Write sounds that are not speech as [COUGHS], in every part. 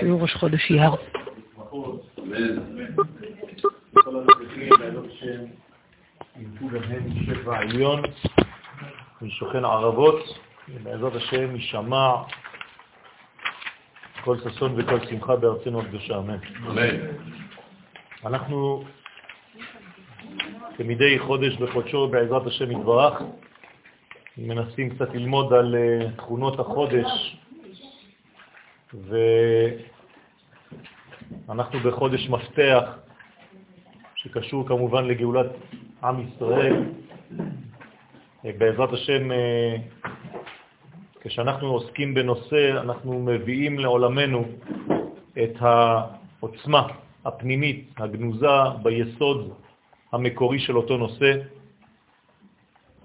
שיעור ראש חודש אייר. משוכן ערבות, ובעזרת השם יישמע כל ששון וכל שמחה בארצנו הקדושה, אמן. אנחנו כמדי חודש בחודשו בעזרת השם יתברך, מנסים קצת ללמוד על אה, תכונות החודש, ואנחנו בחודש מפתח, שקשור כמובן לגאולת עם ישראל. בעזרת השם, אה, כשאנחנו עוסקים בנושא, אנחנו מביאים לעולמנו את העוצמה הפנימית, הגנוזה ביסוד המקורי של אותו נושא,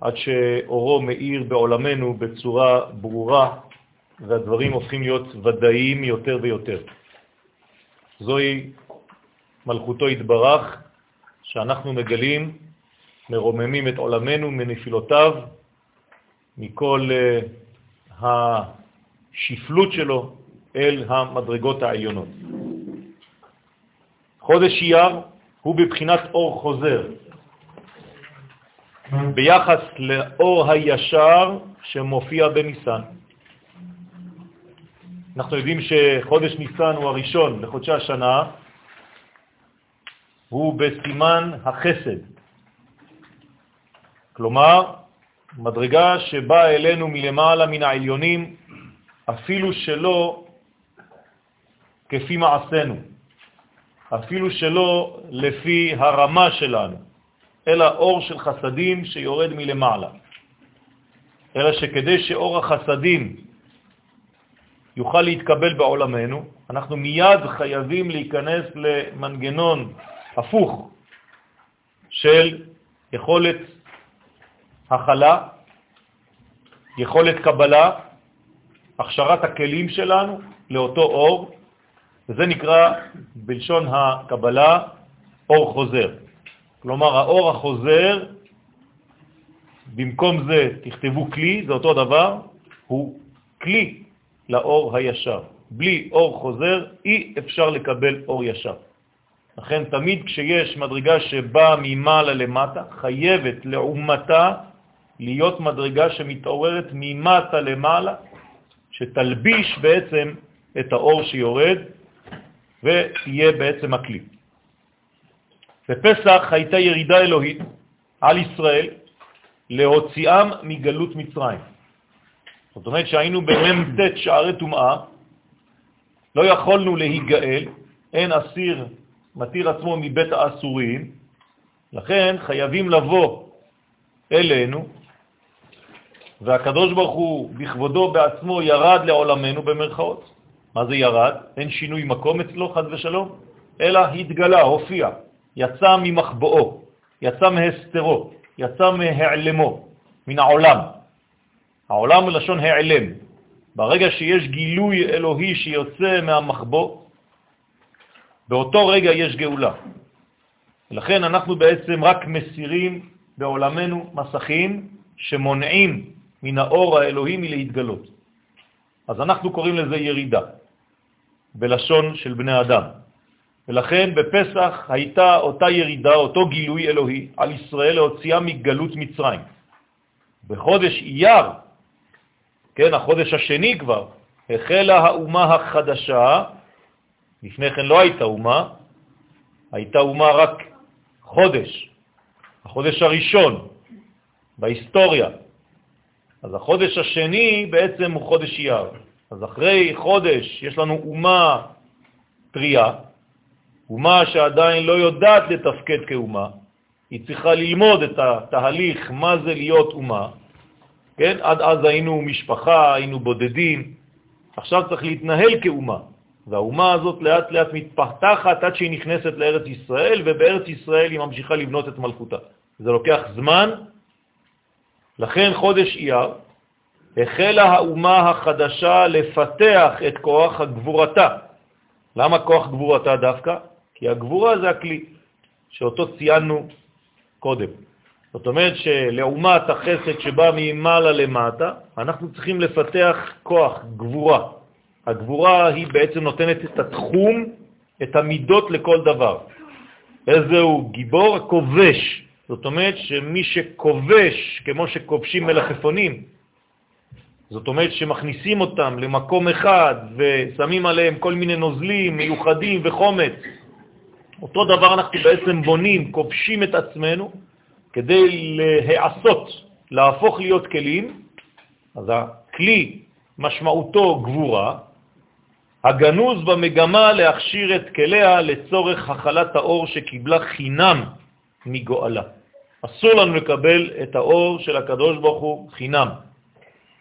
עד שאורו מאיר בעולמנו בצורה ברורה והדברים הופכים להיות ודאיים יותר ויותר. זוהי מלכותו התברך, שאנחנו מגלים, מרוממים את עולמנו מנפילותיו, מכל uh, השפלות שלו אל המדרגות העליונות. חודש אייר הוא בבחינת אור חוזר, ביחס לאור הישר שמופיע בניסן. אנחנו יודעים שחודש ניסן הוא הראשון לחודשי השנה, הוא בסימן החסד. כלומר, מדרגה שבאה אלינו מלמעלה מן העליונים, אפילו שלא כפי מעשינו. אפילו שלא לפי הרמה שלנו, אלא אור של חסדים שיורד מלמעלה. אלא שכדי שאור החסדים יוכל להתקבל בעולמנו, אנחנו מיד חייבים להיכנס למנגנון הפוך של יכולת הכלה, יכולת קבלה, הכשרת הכלים שלנו לאותו אור, וזה נקרא בלשון הקבלה אור חוזר. כלומר, האור החוזר, במקום זה תכתבו כלי, זה אותו דבר, הוא כלי לאור הישר. בלי אור חוזר אי אפשר לקבל אור ישר. לכן תמיד כשיש מדרגה שבאה ממעלה למטה, חייבת לעומתה להיות מדרגה שמתעוררת ממטה למעלה, שתלביש בעצם את האור שיורד ויהיה בעצם הכלי. בפסח הייתה ירידה אלוהית על ישראל להוציאם מגלות מצרים. זאת אומרת שהיינו במ"ט שערי טומאה, לא יכולנו להיגאל, אין אסיר מתיר עצמו מבית האסורים, לכן חייבים לבוא אלינו, והקדוש ברוך הוא בכבודו בעצמו ירד לעולמנו במרכאות. מה זה ירד? אין שינוי מקום אצלו, חד ושלום, אלא התגלה, הופיע, יצא ממחבואו, יצא מהסתרו, יצא מהעלמו, מן העולם. העולם הוא לשון העלם. ברגע שיש גילוי אלוהי שיוצא מהמחבוא, באותו רגע יש גאולה. לכן אנחנו בעצם רק מסירים בעולמנו מסכים שמונעים מן האור האלוהי מלהתגלות. אז אנחנו קוראים לזה ירידה, בלשון של בני אדם. ולכן בפסח הייתה אותה ירידה, אותו גילוי אלוהי על ישראל להוציאה מגלות מצרים. בחודש אייר, כן, החודש השני כבר, החלה האומה החדשה, לפני כן לא הייתה אומה, הייתה אומה רק חודש, החודש הראשון בהיסטוריה. אז החודש השני בעצם הוא חודש אייר. אז אחרי חודש יש לנו אומה טריה, אומה שעדיין לא יודעת לתפקד כאומה, היא צריכה ללמוד את התהליך, מה זה להיות אומה. כן? עד אז היינו משפחה, היינו בודדים, עכשיו צריך להתנהל כאומה. והאומה הזאת לאט לאט מתפתחת עד שהיא נכנסת לארץ ישראל, ובארץ ישראל היא ממשיכה לבנות את מלכותה. זה לוקח זמן, לכן חודש אייר החלה האומה החדשה לפתח את כוח הגבורתה. למה כוח גבורתה דווקא? כי הגבורה זה הכלי שאותו ציינו קודם. זאת אומרת שלעומת החסד שבא ממעלה למטה, אנחנו צריכים לפתח כוח, גבורה. הגבורה היא בעצם נותנת את התחום, את המידות לכל דבר. איזה הוא גיבור? הכובש. זאת אומרת שמי שכובש, כמו שכובשים מלפפונים, זאת אומרת שמכניסים אותם למקום אחד ושמים עליהם כל מיני נוזלים מיוחדים וחומץ. אותו דבר אנחנו בעצם בונים, כובשים את עצמנו כדי להעשות, להפוך להיות כלים. אז הכלי משמעותו גבורה, הגנוז במגמה להכשיר את כליה לצורך החלת האור שקיבלה חינם מגואלה. אסור לנו לקבל את האור של הקדוש ברוך הוא חינם.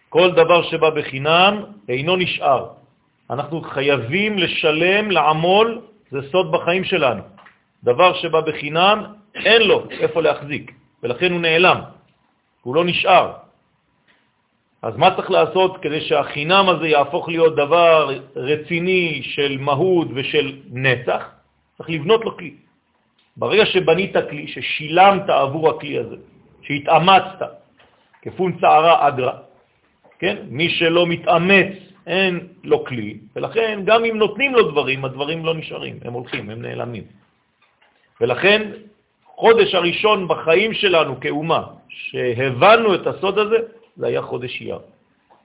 כל דבר שבא בחינם אינו נשאר. אנחנו חייבים לשלם, לעמול, זה סוד בחיים שלנו. דבר שבא בחינם, אין לו איפה להחזיק, ולכן הוא נעלם, הוא לא נשאר. אז מה צריך לעשות כדי שהחינם הזה יהפוך להיות דבר רציני של מהות ושל נצח? צריך לבנות לו כלי. ברגע שבנית כלי, ששילמת עבור הכלי הזה, שהתאמצת, כפון צערה אגרה, כן? מי שלא מתאמץ אין לו כלי, ולכן גם אם נותנים לו דברים, הדברים לא נשארים, הם הולכים, הם נעלמים. ולכן חודש הראשון בחיים שלנו כאומה, שהבנו את הסוד הזה, זה היה חודש אייר.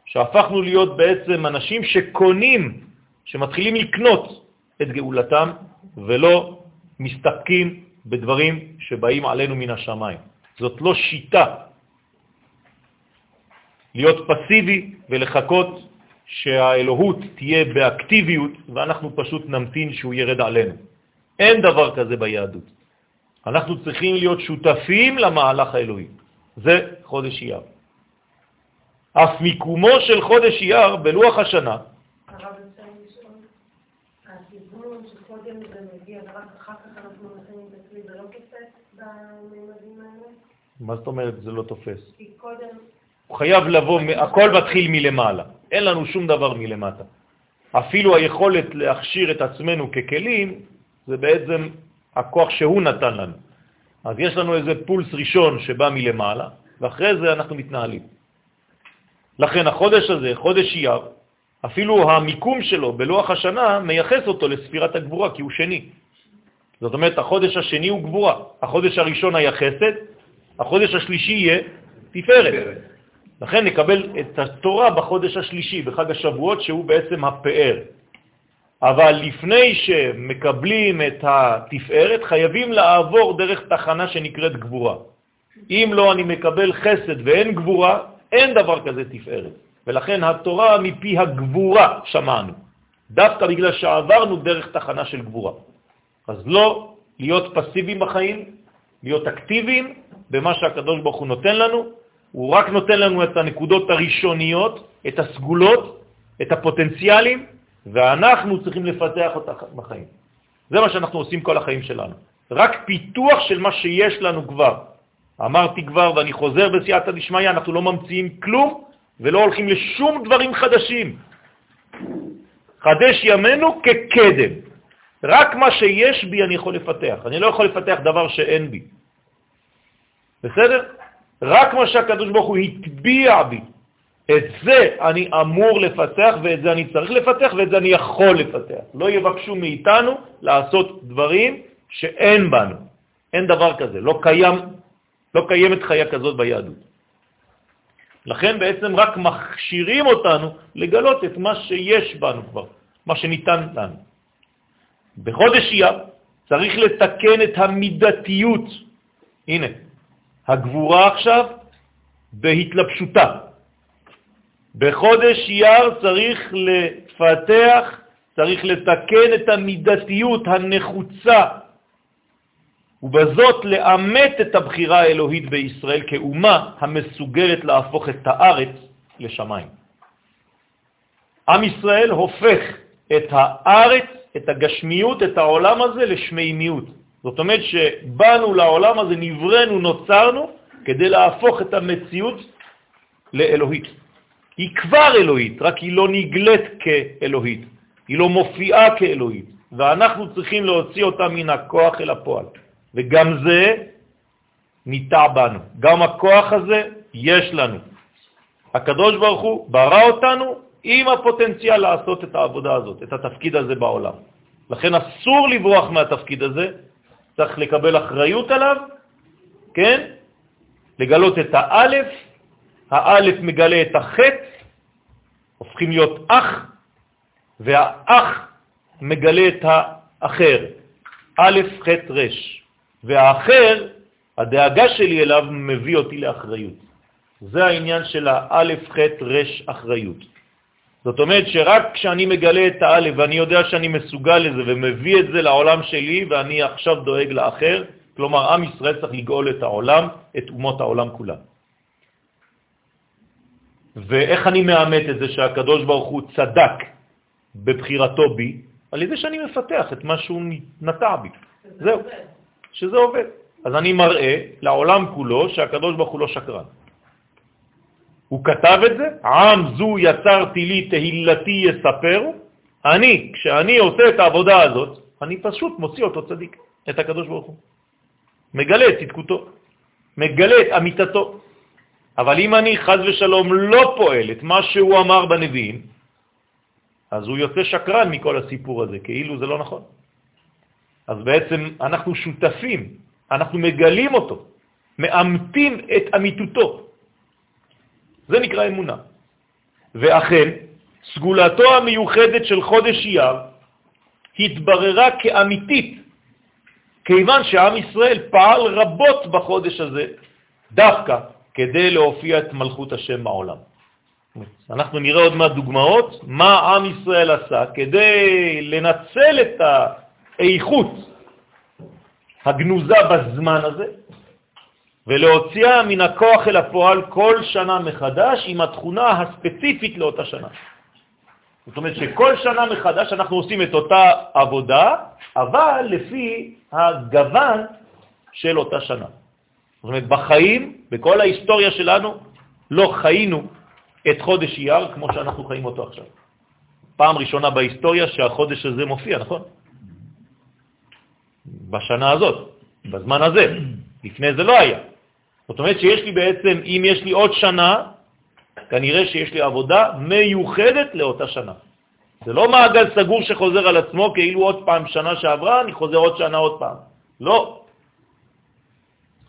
שהפכנו להיות בעצם אנשים שקונים, שמתחילים לקנות את גאולתם, ולא מסתפקים בדברים שבאים עלינו מן השמיים. זאת לא שיטה להיות פסיבי ולחכות שהאלוהות תהיה באקטיביות ואנחנו פשוט נמתין שהוא ירד עלינו. אין דבר כזה ביהדות. אנחנו צריכים להיות שותפים למהלך האלוהי. זה חודש אייר. אף מיקומו של חודש אייר בלוח השנה. מה זאת אומרת זה לא תופס? הוא חייב לבוא, הכל מתחיל מלמעלה, אין לנו שום דבר מלמטה. אפילו היכולת להכשיר את עצמנו ככלים, זה בעצם הכוח שהוא נתן לנו. אז יש לנו איזה פולס ראשון שבא מלמעלה, ואחרי זה אנחנו מתנהלים. לכן החודש הזה, חודש אייר, אפילו המיקום שלו בלוח השנה מייחס אותו לספירת הגבורה, כי הוא שני. זאת אומרת, החודש השני הוא גבורה. החודש הראשון היה חסד, החודש השלישי יהיה תפארת. לכן נקבל את התורה בחודש השלישי, בחג השבועות, שהוא בעצם הפאר. אבל לפני שמקבלים את התפארת, חייבים לעבור דרך תחנה שנקראת גבורה. אם לא אני מקבל חסד ואין גבורה, אין דבר כזה תפארת. ולכן התורה מפי הגבורה שמענו, דווקא בגלל שעברנו דרך תחנה של גבורה. אז לא להיות פסיביים בחיים, להיות אקטיביים במה שהקדוש ברוך הוא נותן לנו, הוא רק נותן לנו את הנקודות הראשוניות, את הסגולות, את הפוטנציאלים, ואנחנו צריכים לפתח אותה בחיים. זה מה שאנחנו עושים כל החיים שלנו. רק פיתוח של מה שיש לנו כבר. אמרתי כבר, ואני חוזר בסייעתא דשמיא, אנחנו לא ממציאים כלום ולא הולכים לשום דברים חדשים. חדש ימינו כקדם. רק מה שיש בי אני יכול לפתח. אני לא יכול לפתח דבר שאין בי. בסדר? רק מה שהקדוש ברוך הוא הטביע בי, את זה אני אמור לפתח ואת זה אני צריך לפתח ואת זה אני יכול לפתח. לא יבקשו מאיתנו לעשות דברים שאין בנו. אין דבר כזה, לא, קיים, לא קיימת חיה כזאת ביהדות. לכן בעצם רק מכשירים אותנו לגלות את מה שיש בנו כבר, מה שניתן לנו. בחודש אייר צריך לתקן את המידתיות. הנה, הגבורה עכשיו בהתלבשותה. בחודש אייר צריך לפתח, צריך לתקן את המידתיות הנחוצה, ובזאת לאמת את הבחירה האלוהית בישראל כאומה המסוגלת להפוך את הארץ לשמיים. עם ישראל הופך את הארץ, את הגשמיות, את העולם הזה לשמימיות. זאת אומרת שבאנו לעולם הזה, נברנו, נוצרנו, כדי להפוך את המציאות לאלוהית. היא כבר אלוהית, רק היא לא נגלית כאלוהית, היא לא מופיעה כאלוהית, ואנחנו צריכים להוציא אותה מן הכוח אל הפועל. וגם זה ניטע בנו. גם הכוח הזה יש לנו. הקדוש ברוך הוא ברא אותנו עם הפוטנציאל לעשות את העבודה הזאת, את התפקיד הזה בעולם. לכן אסור לברוח מהתפקיד הזה, צריך לקבל אחריות עליו, כן? לגלות את האלף, האלף מגלה את החטא, הופכים להיות אח, והאח מגלה את האחר, א', ח', ר', והאחר, הדאגה שלי אליו מביא אותי לאחריות. זה העניין של האלף, ח', ר', אחריות. זאת אומרת שרק כשאני מגלה את האלף ואני יודע שאני מסוגל לזה ומביא את זה לעולם שלי ואני עכשיו דואג לאחר, כלומר עם ישראל צריך לגאול את העולם, את אומות העולם כולם. ואיך אני מאמת את זה שהקדוש ברוך הוא צדק בבחירתו בי? על ידי שאני מפתח את מה שהוא נטע בי. זהו, עובד. שזה עובד. אז אני מראה לעולם כולו שהקדוש ברוך הוא לא שקרן. הוא כתב את זה, עם זו יצרתי לי תהילתי יספר, אני, כשאני עושה את העבודה הזאת, אני פשוט מוציא אותו צדיק, את הקדוש ברוך הוא. מגלה את צדקותו, מגלה את אמיתתו. אבל אם אני חז ושלום לא פועל את מה שהוא אמר בנביאים, אז הוא יוצא שקרן מכל הסיפור הזה, כאילו זה לא נכון. אז בעצם אנחנו שותפים, אנחנו מגלים אותו, מאמתים את אמיתותו. זה נקרא אמונה. ואכן, סגולתו המיוחדת של חודש אייר התבררה כאמיתית, כיוון שעם ישראל פעל רבות בחודש הזה, דווקא כדי להופיע את מלכות השם בעולם. אנחנו נראה עוד מעט דוגמאות מה עם ישראל עשה כדי לנצל את האיכות הגנוזה בזמן הזה ולהוציאה מן הכוח אל הפועל כל שנה מחדש עם התכונה הספציפית לאותה שנה. זאת אומרת שכל שנה מחדש אנחנו עושים את אותה עבודה, אבל לפי הגוון של אותה שנה. זאת אומרת, בחיים, בכל ההיסטוריה שלנו, לא חיינו את חודש אייר כמו שאנחנו חיים אותו עכשיו. פעם ראשונה בהיסטוריה שהחודש הזה מופיע, נכון? בשנה הזאת, בזמן הזה. לפני זה לא היה. זאת אומרת שיש לי בעצם, אם יש לי עוד שנה, כנראה שיש לי עבודה מיוחדת לאותה שנה. זה לא מעגל סגור שחוזר על עצמו כאילו עוד פעם שנה שעברה, אני חוזר עוד שנה עוד פעם. לא.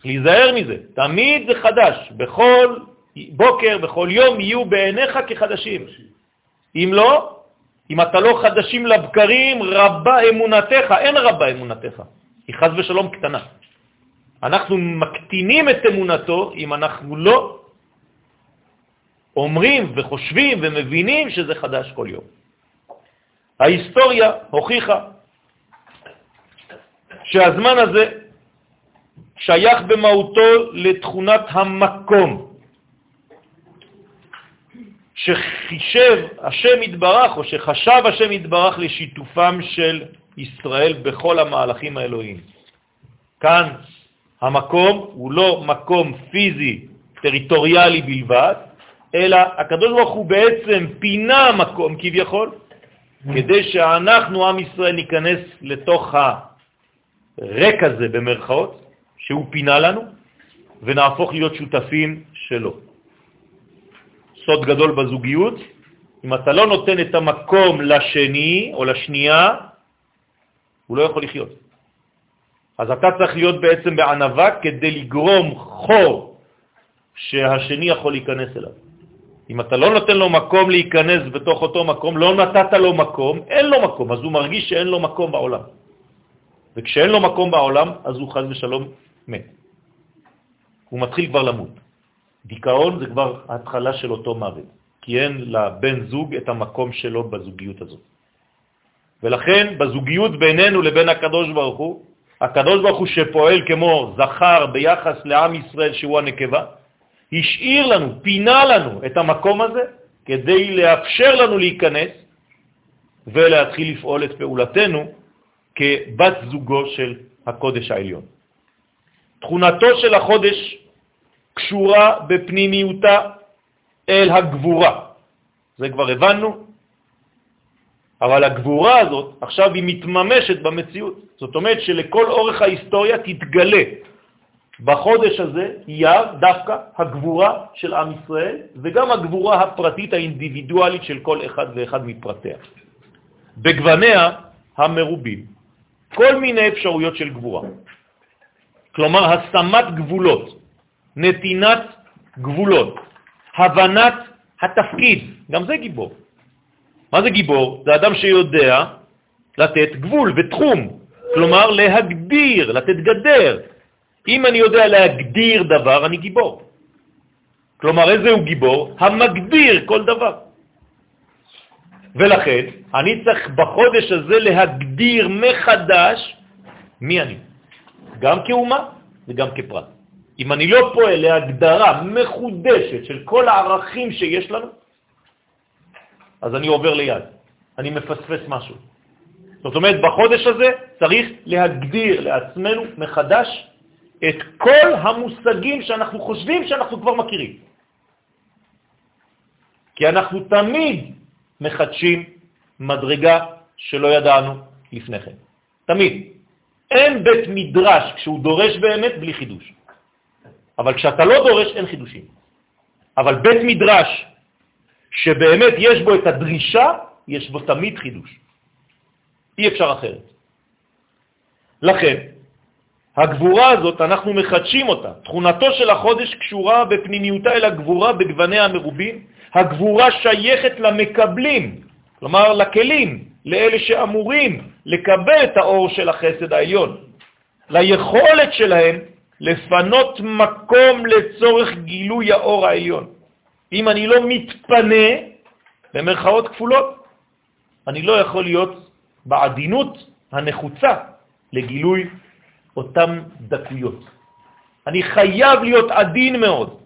להיזהר מזה, תמיד זה חדש. בכל בוקר, בכל יום יהיו בעיניך כחדשים. אם לא, אם אתה לא חדשים לבקרים, רבה אמונתך, אין רבה אמונתך. היא חז ושלום קטנה. אנחנו מקטינים את אמונתו אם אנחנו לא אומרים וחושבים ומבינים שזה חדש כל יום. ההיסטוריה הוכיחה שהזמן הזה שייך במהותו לתכונת המקום, שחישב השם יתברך, או שחשב השם יתברך לשיתופם של ישראל בכל המהלכים האלוהיים. כאן המקום הוא לא מקום פיזי, טריטוריאלי בלבד, אלא הקדוש ברוך הוא בעצם פינה מקום כביכול, כדי שאנחנו, עם ישראל, ניכנס לתוך הריק הזה במרכאות, שהוא פינה לנו, ונהפוך להיות שותפים שלו. סוד גדול בזוגיות, אם אתה לא נותן את המקום לשני או לשנייה, הוא לא יכול לחיות. אז אתה צריך להיות בעצם בענבה כדי לגרום חור שהשני יכול להיכנס אליו. אם אתה לא נותן לו מקום להיכנס בתוך אותו מקום, לא נתת לו מקום, אין לו מקום, אז הוא מרגיש שאין לו מקום בעולם. וכשאין לו מקום בעולם, אז הוא חז ושלום מת. הוא מתחיל כבר למות. דיכאון זה כבר ההתחלה של אותו מוות, כי אין לבן זוג את המקום שלו בזוגיות הזאת. ולכן בזוגיות בינינו לבין הקדוש ברוך הוא, הקדוש ברוך הוא שפועל כמו זכר ביחס לעם ישראל שהוא הנקבה, השאיר לנו, פינה לנו את המקום הזה כדי לאפשר לנו להיכנס ולהתחיל לפעול את פעולתנו כבת זוגו של הקודש העליון. תכונתו של החודש קשורה בפנימיותה אל הגבורה. זה כבר הבנו, אבל הגבורה הזאת עכשיו היא מתממשת במציאות. זאת אומרת שלכל אורך ההיסטוריה תתגלה בחודש הזה אייר דווקא הגבורה של עם ישראל וגם הגבורה הפרטית האינדיבידואלית של כל אחד ואחד מפרטיה. בגווניה המרובים, כל מיני אפשרויות של גבורה. כלומר, השמת גבולות, נתינת גבולות, הבנת התפקיד, גם זה גיבור. מה זה גיבור? זה אדם שיודע לתת גבול ותחום, כלומר להגדיר, לתת גדר. אם אני יודע להגדיר דבר, אני גיבור. כלומר, איזה הוא גיבור? המגדיר כל דבר. ולכן, אני צריך בחודש הזה להגדיר מחדש מי אני, גם כאומה וגם כפרט. אם אני לא פועל להגדרה מחודשת של כל הערכים שיש לנו, אז אני עובר ליד, אני מפספס משהו. זאת אומרת, בחודש הזה צריך להגדיר לעצמנו מחדש את כל המושגים שאנחנו חושבים שאנחנו כבר מכירים. כי אנחנו תמיד מחדשים מדרגה שלא ידענו לפני כן. תמיד. אין בית מדרש כשהוא דורש באמת בלי חידוש. אבל כשאתה לא דורש אין חידושים. אבל בית מדרש שבאמת יש בו את הדרישה, יש בו תמיד חידוש. אי אפשר אחרת. לכן, הגבורה הזאת, אנחנו מחדשים אותה. תכונתו של החודש קשורה בפנימיותה אל הגבורה בגווניה המרובים. הגבורה שייכת למקבלים, כלומר לכלים, לאלה שאמורים לקבל את האור של החסד העליון, ליכולת שלהם לפנות מקום לצורך גילוי האור העליון. אם אני לא מתפנה, במרכאות כפולות, אני לא יכול להיות בעדינות הנחוצה לגילוי אותם דקויות. אני חייב להיות עדין מאוד,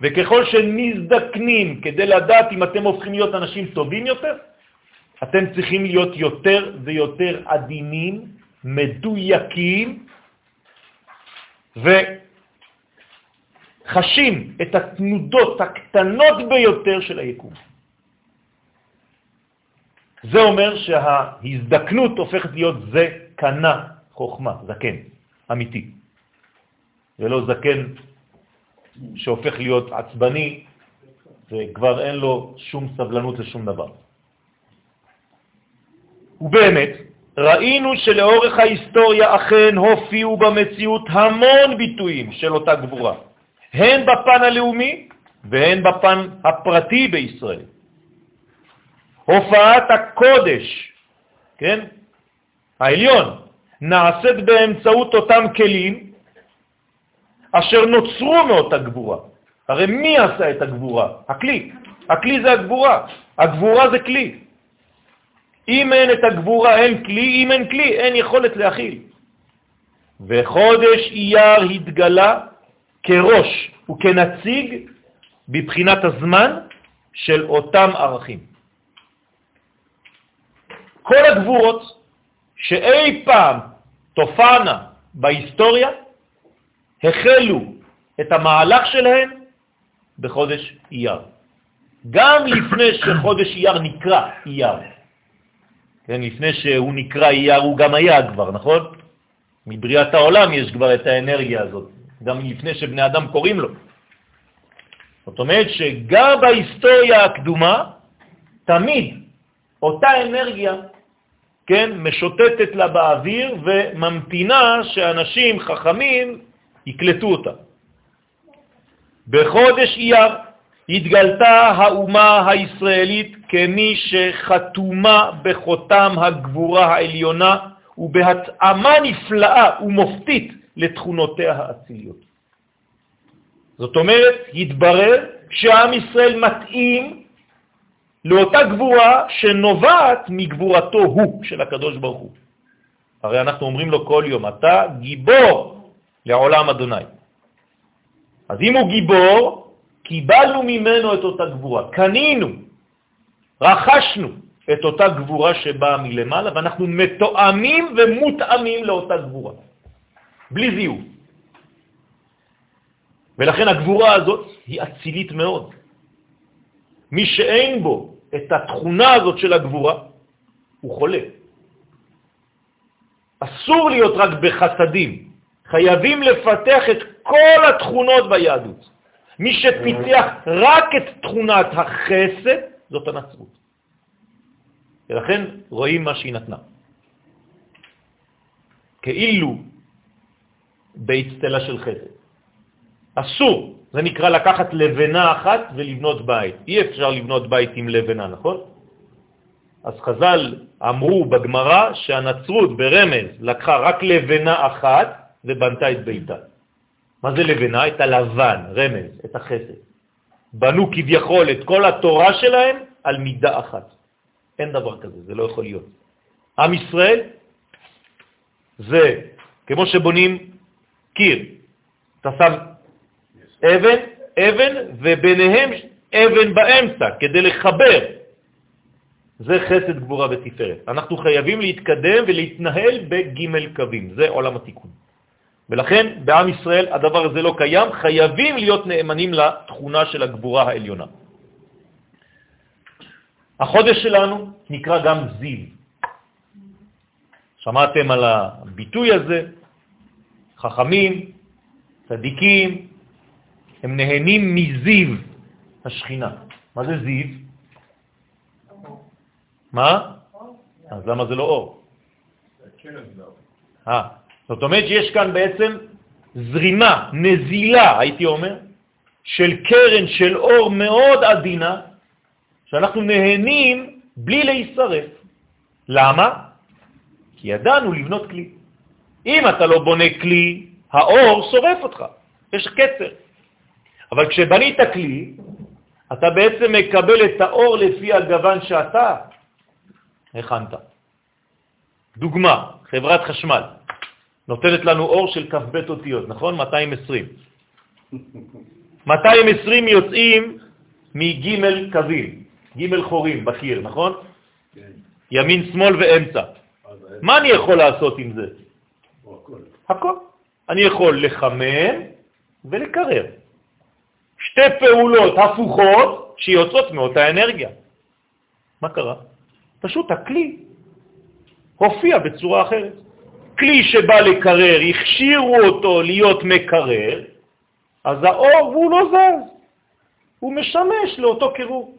וככל שמזדקנים כדי לדעת אם אתם הופכים להיות אנשים טובים יותר, אתם צריכים להיות יותר ויותר עדינים, מדויקים, וחשים את התנודות הקטנות ביותר של היקום. זה אומר שההזדקנות הופכת להיות זה קנה חוכמה, זקן, אמיתי, ולא זקן שהופך להיות עצבני וכבר אין לו שום סבלנות לשום דבר. ובאמת, ראינו שלאורך ההיסטוריה אכן הופיעו במציאות המון ביטויים של אותה גבורה, הן בפן הלאומי והן בפן הפרטי בישראל. הופעת הקודש, כן, העליון, נעשית באמצעות אותם כלים אשר נוצרו מאותה גבורה. הרי מי עשה את הגבורה? הכלי. הכלי זה הגבורה. הגבורה זה כלי. אם אין את הגבורה, אין כלי, אם אין כלי, אין יכולת להכיל. וחודש אייר התגלה כראש וכנציג בבחינת הזמן של אותם ערכים. כל הגבורות שאי פעם תופענה בהיסטוריה החלו את המהלך שלהן בחודש אייר. גם לפני שחודש אייר נקרא אייר. כן, לפני שהוא נקרא אייר הוא גם היה כבר, נכון? מבריאת העולם יש כבר את האנרגיה הזאת, גם לפני שבני אדם קוראים לו. זאת אומרת שגם בהיסטוריה הקדומה, תמיד אותה אנרגיה כן, משוטטת לה באוויר וממתינה שאנשים חכמים יקלטו אותה. בחודש אייר התגלתה האומה הישראלית כמי שחתומה בחותם הגבורה העליונה ובהתאמה נפלאה ומופתית לתכונותיה האציליות. זאת אומרת, התברר שעם ישראל מתאים לאותה גבורה שנובעת מגבורתו הוא, של הקדוש ברוך הוא. הרי אנחנו אומרים לו כל יום, אתה גיבור לעולם אדוני. אז אם הוא גיבור, קיבלנו ממנו את אותה גבורה, קנינו, רכשנו את אותה גבורה שבאה מלמעלה, ואנחנו מתואמים ומותאמים לאותה גבורה, בלי זיוף. ולכן הגבורה הזאת היא אצילית מאוד. מי שאין בו את התכונה הזאת של הגבורה, הוא חולה. אסור להיות רק בחסדים, חייבים לפתח את כל התכונות ביהדות. מי שפיתח רק את תכונת החסד, זאת הנצרות. ולכן רואים מה שהיא נתנה. כאילו באצטלה של חסד. אסור, זה נקרא לקחת לבנה אחת ולבנות בית. אי אפשר לבנות בית עם לבנה, נכון? אז חז"ל אמרו בגמרא שהנצרות ברמז לקחה רק לבנה אחת ובנתה את ביתה. מה זה לבנה? את הלבן, רמז, את החסד. בנו כביכול את כל התורה שלהם על מידה אחת. אין דבר כזה, זה לא יכול להיות. עם ישראל זה כמו שבונים קיר. אתה שם אבן, אבן, וביניהם אבן באמצע, כדי לחבר. זה חסד גבורה ותפארת. אנחנו חייבים להתקדם ולהתנהל בג' קווים, זה עולם התיקון. ולכן בעם ישראל הדבר הזה לא קיים, חייבים להיות נאמנים לתכונה של הגבורה העליונה. החודש שלנו נקרא גם זיו. שמעתם על הביטוי הזה? חכמים, צדיקים, הם נהנים מזיו השכינה. מה זה זיו? מה? אז למה זה לא אור? אה, זאת אומרת שיש כאן בעצם זרימה, נזילה, הייתי אומר, של קרן של אור מאוד עדינה, שאנחנו נהנים בלי להישרף. למה? כי ידענו לבנות כלי. אם אתה לא בונה כלי, האור שורף אותך, יש קצר. אבל כשבנית כלי, אתה בעצם מקבל את האור לפי הגוון שאתה הכנת. דוגמה, חברת חשמל נותנת לנו אור של כ"ב אותיות, נכון? 220. 220 יוצאים מג' קווים, ג' חורים בקיר, נכון? כן. ימין, שמאל ואמצע. מה אני יכול לעשות עם זה? הכל. הכל. אני יכול לחמם ולקרר. שתי פעולות הפוכות שיוצאות מאותה אנרגיה. מה קרה? פשוט הכלי הופיע בצורה אחרת. כלי שבא לקרר, הכשירו אותו להיות מקרר, אז האור הוא לא זז, הוא משמש לאותו קירור.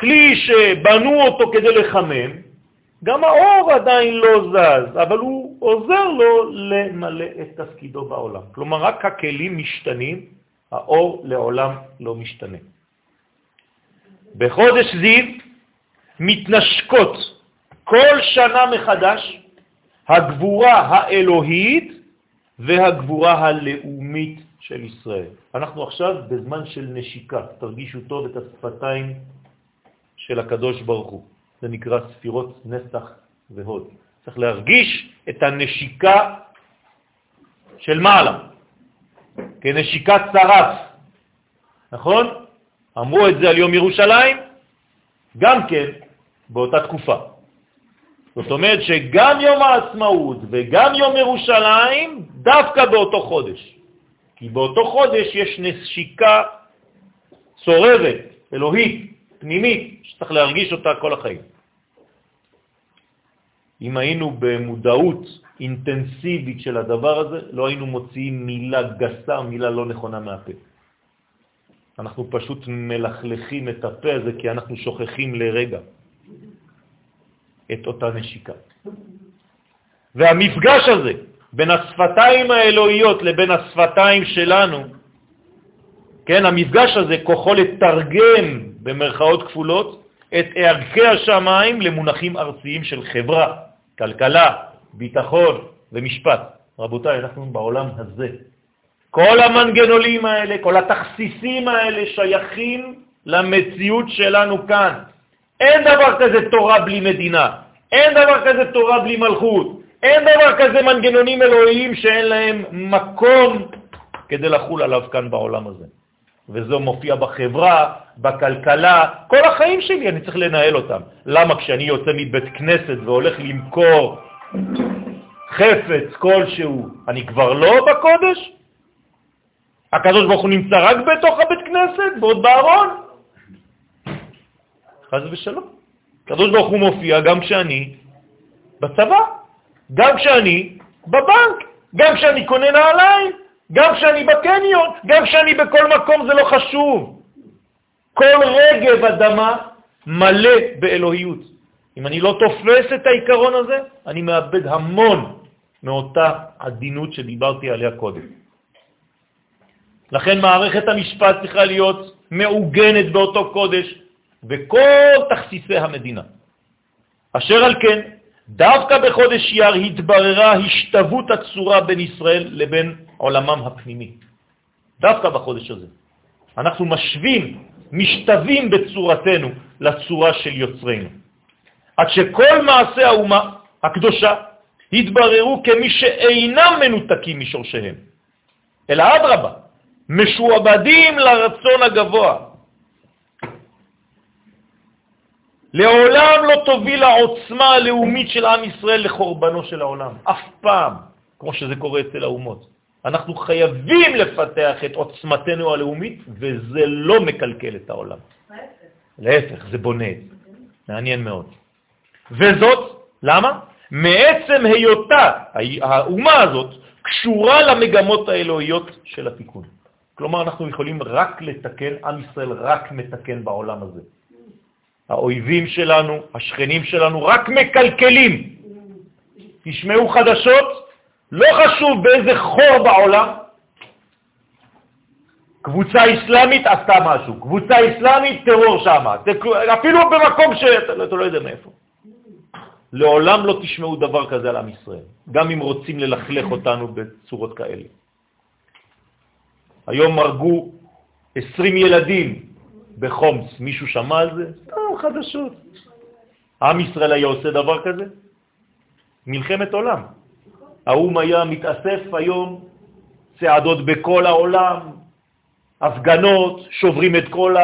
כלי שבנו אותו כדי לחמם, גם האור עדיין לא זז, אבל הוא עוזר לו למלא את תפקידו בעולם. כלומר, רק הכלים משתנים, האור לעולם לא משתנה. בחודש זיו מתנשקות כל שנה מחדש הגבורה האלוהית והגבורה הלאומית של ישראל. אנחנו עכשיו בזמן של נשיקה, תרגישו טוב את השפתיים של הקדוש ברוך הוא. זה נקרא ספירות נסח והוד. צריך להרגיש את הנשיקה של מעלה, כנשיקת שרף, נכון? אמרו את זה על יום ירושלים, גם כן באותה תקופה. זאת אומרת שגם יום העצמאות וגם יום ירושלים דווקא באותו חודש. כי באותו חודש יש נשיקה צורבת, אלוהית, פנימית, שצריך להרגיש אותה כל החיים. אם היינו במודעות אינטנסיבית של הדבר הזה, לא היינו מוציאים מילה גסה, מילה לא נכונה מהפה. אנחנו פשוט מלכלכים את הפה הזה כי אנחנו שוכחים לרגע את אותה נשיקה. והמפגש הזה בין השפתיים האלוהיות לבין השפתיים שלנו, כן, המפגש הזה כוחו לתרגם במרכאות כפולות את ערכי השמיים למונחים ארציים של חברה, כלכלה, ביטחון ומשפט. רבותיי, אנחנו בעולם הזה. כל המנגנולים האלה, כל התכסיסים האלה שייכים למציאות שלנו כאן. אין דבר כזה תורה בלי מדינה, אין דבר כזה תורה בלי מלכות, אין דבר כזה מנגנונים אלוהיים שאין להם מקום כדי לחול עליו כאן בעולם הזה. וזה מופיע בחברה, בכלכלה, כל החיים שלי אני צריך לנהל אותם. למה כשאני יוצא מבית כנסת והולך למכור חפץ כלשהו, אני כבר לא בקודש? הקדוש ברוך הוא נמצא רק בתוך הבית כנסת, ועוד בארון? חז ושלום. הקדוש ברוך הוא מופיע גם כשאני בצבא, גם כשאני בבנק, גם כשאני קונה נעליים, גם כשאני בקניון, גם כשאני בכל מקום, זה לא חשוב. כל רגב אדמה מלא באלוהיות. אם אני לא תופס את העיקרון הזה, אני מאבד המון מאותה עדינות שדיברתי עליה קודם. לכן מערכת המשפט צריכה להיות מעוגנת באותו קודש וכל תכסיסי המדינה. אשר על כן, דווקא בחודש יר התבררה השתוות הצורה בין ישראל לבין עולמם הפנימי. דווקא בחודש הזה. אנחנו משווים, משתווים בצורתנו לצורה של יוצרנו. עד שכל מעשי האומה הקדושה התבררו כמי שאינם מנותקים משורשיהם, אלא אדרבה, משועבדים לרצון הגבוה. לעולם לא תוביל העוצמה הלאומית של עם ישראל לחורבנו של העולם, אף פעם, כמו שזה קורה אצל האומות. אנחנו חייבים לפתח את עוצמתנו הלאומית, וזה לא מקלקל את העולם. להפך, זה בונה. מעניין מאוד. וזאת, למה? מעצם היותה, האומה הזאת, קשורה למגמות האלוהיות של התיקון. כלומר, אנחנו יכולים רק לתקן, עם ישראל רק מתקן בעולם הזה. האויבים שלנו, השכנים שלנו, רק מקלקלים. תשמעו חדשות, לא חשוב באיזה חור בעולם, קבוצה אסלאמית עשתה משהו, קבוצה אסלאמית טרור שם, אפילו במקום שאתה לא יודע מאיפה. לעולם לא תשמעו דבר כזה על עם ישראל, גם אם רוצים ללכלך אותנו בצורות כאלה. היום הרגו 20 ילדים בחומס, מישהו שמע על זה? חדשות. עם ישראל היה עושה דבר כזה? מלחמת עולם. האום היה מתאסף היום, צעדות בכל העולם, הפגנות, שוברים את כל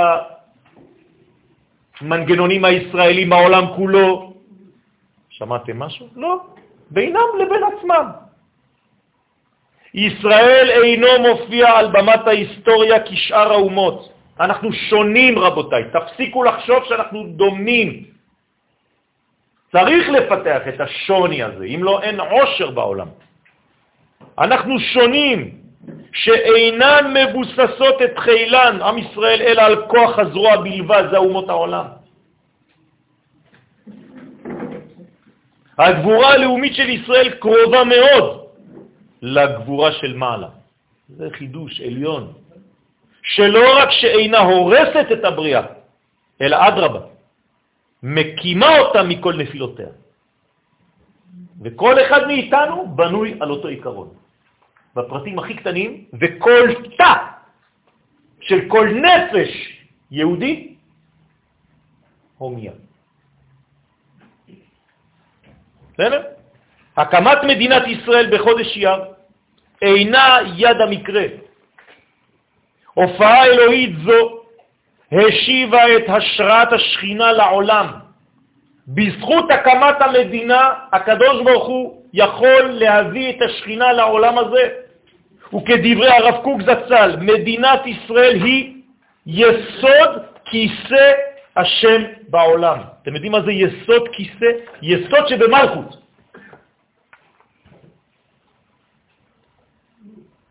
המנגנונים הישראלים בעולם כולו, שמעתם משהו? לא, בינם לבין עצמם. ישראל אינו מופיע על במת ההיסטוריה כשאר האומות. אנחנו שונים, רבותיי. תפסיקו לחשוב שאנחנו דומים. צריך לפתח את השוני הזה, אם לא, אין עושר בעולם. אנחנו שונים, שאינן מבוססות את חילן, עם ישראל, אלא על כוח הזרוע בלבד, זה אומות העולם. הגבורה הלאומית של ישראל קרובה מאוד לגבורה של מעלה. זה חידוש עליון, שלא רק שאינה הורסת את הבריאה, אלא אדרבה, מקימה אותה מכל נפילותיה. וכל אחד מאיתנו בנוי על אותו עיקרון. בפרטים הכי קטנים, וכל תא של כל נפש יהודי הומיה. בסדר? הקמת מדינת ישראל בחודש יר אינה יד המקרה. הופעה אלוהית זו השיבה את השראת השכינה לעולם. בזכות הקמת המדינה, הקדוש ברוך הוא יכול להביא את השכינה לעולם הזה. וכדברי הרב קוק זצ"ל, מדינת ישראל היא יסוד כיסא השם בעולם. אתם יודעים מה זה יסוד כיסא? יסוד שבמלכות.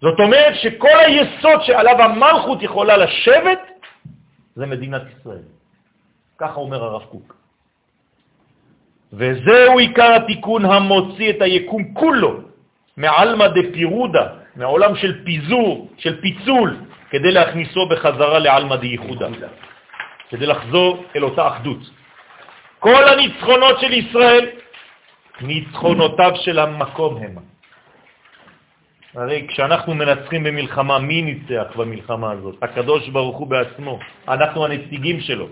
זאת אומרת שכל היסוד שעליו המלכות יכולה לשבת זה מדינת ישראל. ככה אומר הרב קוק. וזהו עיקר התיקון המוציא את היקום כולו מעלמא דפירודה, מעולם של פיזור, של פיצול, כדי להכניסו בחזרה לעלמא דייחודה. כדי לחזור אל אותה אחדות. כל הניצחונות של ישראל, ניצחונותיו של המקום הם. הרי כשאנחנו מנצחים במלחמה, מי ניצח במלחמה הזאת? הקדוש ברוך הוא בעצמו. אנחנו הנציגים שלו.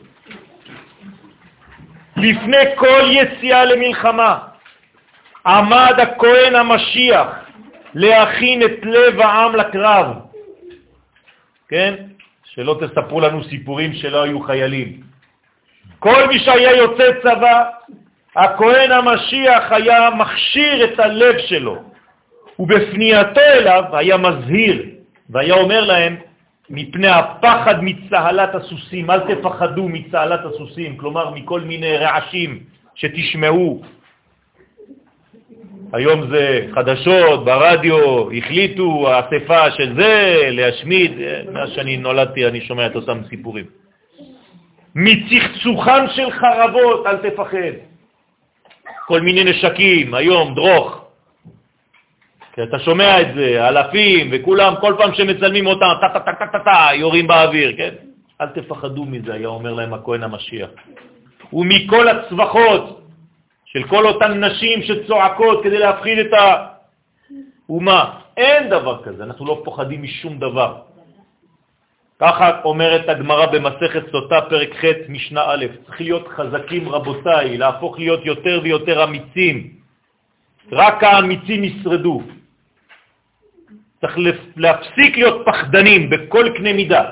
לפני כל יציאה למלחמה עמד הכהן המשיח להכין את לב העם לקרב. כן? שלא תספרו לנו סיפורים שלא היו חיילים. כל מי שהיה יוצא צבא, הכהן המשיח היה מכשיר את הלב שלו, ובפנייתו אליו היה מזהיר, והיה אומר להם, מפני הפחד מצהלת הסוסים, אל תפחדו מצהלת הסוסים, כלומר מכל מיני רעשים שתשמעו. היום זה חדשות, ברדיו, החליטו, האספה של זה, להשמיד. מאז שאני נולדתי אני שומע את אותם סיפורים. מצחצוחן של חרבות, אל תפחד. כל מיני נשקים, היום, דרוך. כי אתה שומע את זה, אלפים, וכולם, כל פעם שמצלמים אותם, טה-טה-טה-טה-טה, יורים באוויר, כן? אל תפחדו מזה, היה אומר להם הכהן המשיח. ומכל הצווחות של כל אותן נשים שצועקות כדי להפחיד את האומה, אין דבר כזה, אנחנו לא פוחדים משום דבר. ככה אומרת הגמרא במסכת סוטה, פרק ח', משנה א', צריך להיות חזקים רבותיי, להפוך להיות יותר ויותר אמיצים. רק האמיצים ישרדו. צריך להפסיק להיות פחדנים בכל קנה מידה.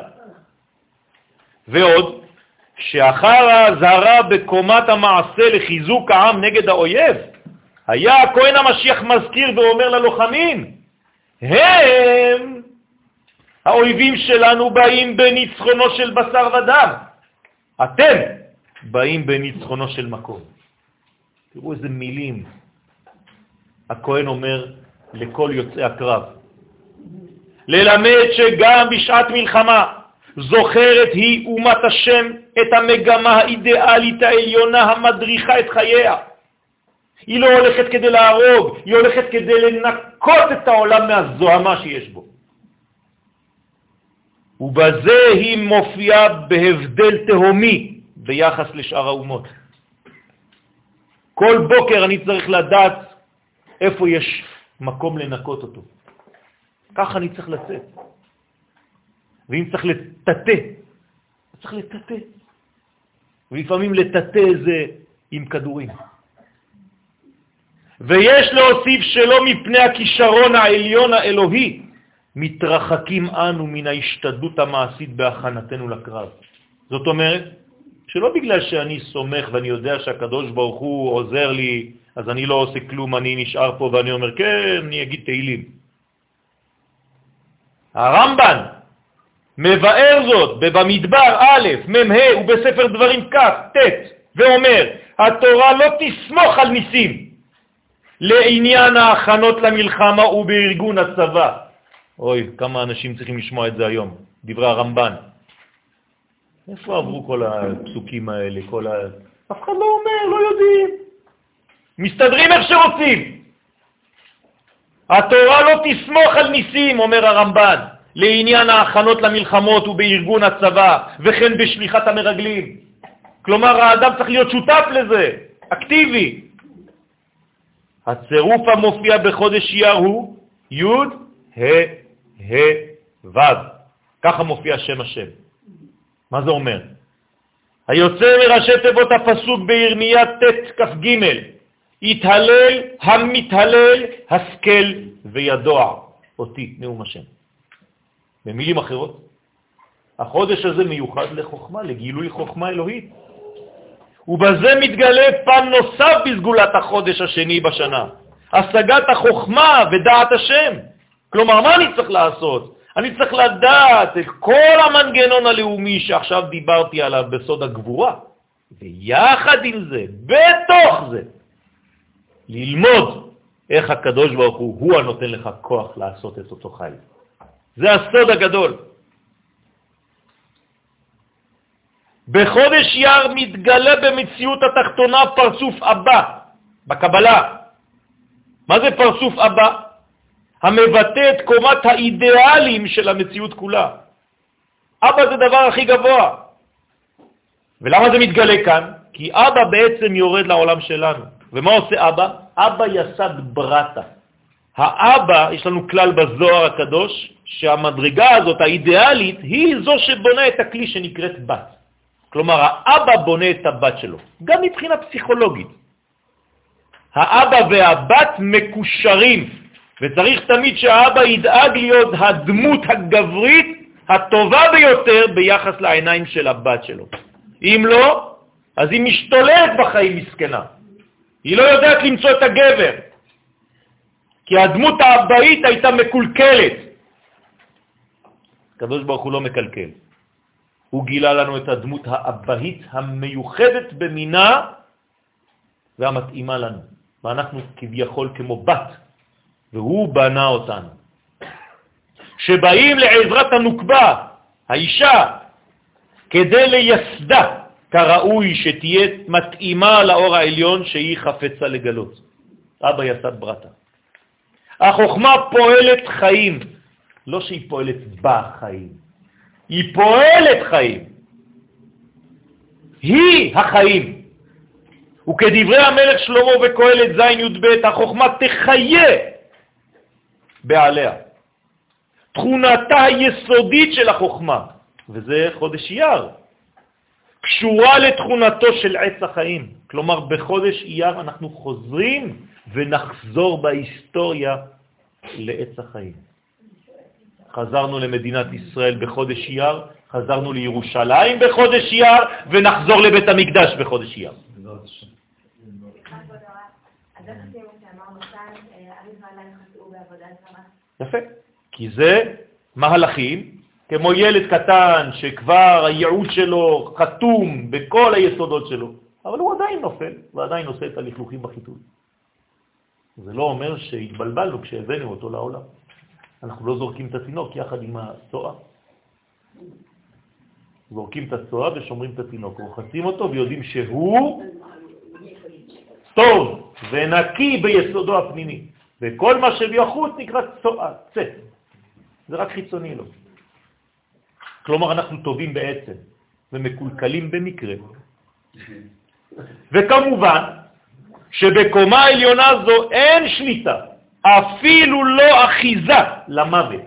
ועוד, שאחר ההזהרה בקומת המעשה לחיזוק העם נגד האויב, היה הכהן המשיח מזכיר ואומר ללוחמים, הם, האויבים שלנו באים בניצחונו של בשר ודם, אתם באים בניצחונו של מקום. תראו איזה מילים הכהן אומר לכל יוצאי הקרב. ללמד שגם בשעת מלחמה זוכרת היא אומת השם את המגמה האידיאלית העליונה המדריכה את חייה. היא לא הולכת כדי להרוג, היא הולכת כדי לנקות את העולם מהזוהמה שיש בו. ובזה היא מופיעה בהבדל תהומי ביחס לשאר האומות. כל בוקר אני צריך לדעת איפה יש מקום לנקות אותו. ככה אני צריך לצאת. ואם צריך לטטה, צריך לטטה. ולפעמים לטטה זה עם כדורים. ויש להוסיף שלא מפני הכישרון העליון האלוהי מתרחקים אנו מן ההשתדלות המעשית בהכנתנו לקרב. זאת אומרת, שלא בגלל שאני סומך ואני יודע שהקדוש ברוך הוא עוזר לי, אז אני לא עושה כלום, אני נשאר פה ואני אומר, כן, אני אגיד תהילים. הרמב"ן מבאר זאת במדבר א', מ"ה ובספר דברים כ', ט', ואומר, התורה לא תסמוך על ניסים לעניין ההכנות למלחמה ובארגון הצבא. אוי, כמה אנשים צריכים לשמוע את זה היום, דברי הרמב"ן. איפה עברו כל הפסוקים האלה, כל ה... אף אחד לא אומר, לא יודעים. מסתדרים איך שרוצים. התורה לא תסמוך על ניסים, אומר הרמב"ן. לעניין ההכנות למלחמות ובארגון הצבא, וכן בשליחת המרגלים. כלומר, האדם צריך להיות שותף לזה, אקטיבי. הצירוף המופיע בחודש אייר הוא י' ה' ה' ו'. ככה מופיע שם השם. מה זה אומר? היוצא מראשי תיבות הפסוק בירמיה ט' כ"ג, התהלל המתהלל, השכל וידוע אותי, נאום השם. במילים אחרות, החודש הזה מיוחד לחוכמה, לגילוי חוכמה אלוהית. ובזה מתגלה פן נוסף בסגולת החודש השני בשנה, השגת החוכמה ודעת השם. כלומר, מה אני צריך לעשות? אני צריך לדעת את כל המנגנון הלאומי שעכשיו דיברתי עליו בסוד הגבורה, ויחד עם זה, בתוך זה, ללמוד איך הקדוש ברוך הוא, הוא הנותן לך כוח לעשות את אותו חיים. זה הסוד הגדול. בחודש יר מתגלה במציאות התחתונה פרצוף אבא בקבלה. מה זה פרצוף אבא? המבטא את קומת האידיאלים של המציאות כולה. אבא זה דבר הכי גבוה. ולמה זה מתגלה כאן? כי אבא בעצם יורד לעולם שלנו. ומה עושה אבא? אבא יסד ברטה. האבא, יש לנו כלל בזוהר הקדוש, שהמדרגה הזאת, האידיאלית, היא זו שבונה את הכלי שנקראת בת. כלומר, האבא בונה את הבת שלו, גם מבחינה פסיכולוגית. האבא והבת מקושרים, וצריך תמיד שהאבא ידאג להיות הדמות הגברית הטובה ביותר ביחס לעיניים של הבת שלו. אם לא, אז היא משתוללת בחיים מסכנה. היא לא יודעת למצוא את הגבר. כי הדמות האבאית הייתה מקולקלת. הקדוש ברוך הוא לא מקלקל. הוא גילה לנו את הדמות האבהית המיוחדת במינה והמתאימה לנו. ואנחנו כביכול כמו בת, והוא בנה אותנו. שבאים לעזרת הנוקבה, האישה, כדי לייסדה, כראוי שתהיה מתאימה לאור העליון שהיא חפצה לגלות. אבא יסד ברטה. החוכמה פועלת חיים, לא שהיא פועלת בחיים, היא פועלת חיים. היא החיים. וכדברי המלך שלמה וקהלת ז' י"ב, החוכמה תחיה בעליה. תכונתה היסודית של החוכמה, וזה חודש אייר, קשורה לתכונתו של עץ החיים. כלומר, בחודש אייר אנחנו חוזרים ונחזור בהיסטוריה לעץ החיים. חזרנו למדינת ישראל בחודש אייר, חזרנו לירושלים בחודש אייר, ונחזור לבית המקדש בחודש אייר. יפה, כי זה מהלכים, כמו ילד קטן שכבר הייעוד שלו חתום בכל היסודות שלו, אבל הוא עדיין נופל, ועדיין עושה את הלכלוכים בחיתול. זה לא אומר שהתבלבלנו כשהבאנו אותו לעולם. אנחנו לא זורקים את התינוק יחד עם הצועה. זורקים את הצועה ושומרים את התינוק, רוחצים אותו ויודעים שהוא טוב ונקי ביסודו הפנימי. וכל מה שבחוץ נקרא צועה, צאת. זה רק חיצוני לו. כלומר, אנחנו טובים בעצם ומקולקלים במקרה. [LAUGHS] וכמובן שבקומה העליונה זו אין שליטה, אפילו לא אחיזה למוות.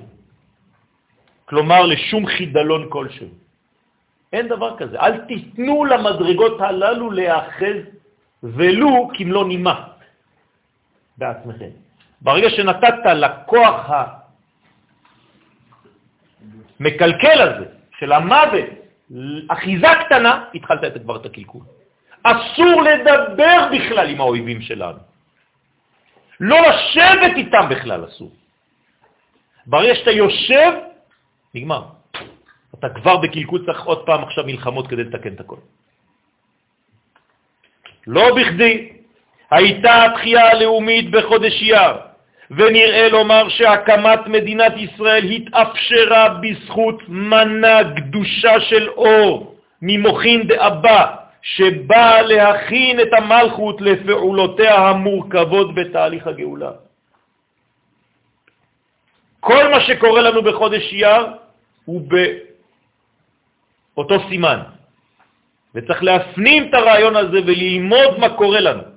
כלומר, לשום חידלון כלשהו. אין דבר כזה. אל תיתנו למדרגות הללו להאחז ולו כמלוא נימה בעצמכם. ברגע שנתת לכוח המקלקל הזה של המוות אחיזה קטנה, התחלת את כבר את הקלקול. אסור לדבר בכלל עם האויבים שלנו. לא לשבת איתם בכלל אסור. ברגע שאתה יושב, נגמר. אתה כבר בקלקול צריך עוד פעם עכשיו מלחמות כדי לתקן את הכל. לא בכדי הייתה התחייה הלאומית בחודש יר, ונראה לומר שהקמת מדינת ישראל התאפשרה בזכות מנה קדושה של אור ממוחין דאבא, שבאה להכין את המלכות לפעולותיה המורכבות בתהליך הגאולה. כל מה שקורה לנו בחודש יר הוא באותו סימן, וצריך להפנים את הרעיון הזה וללמוד מה קורה לנו.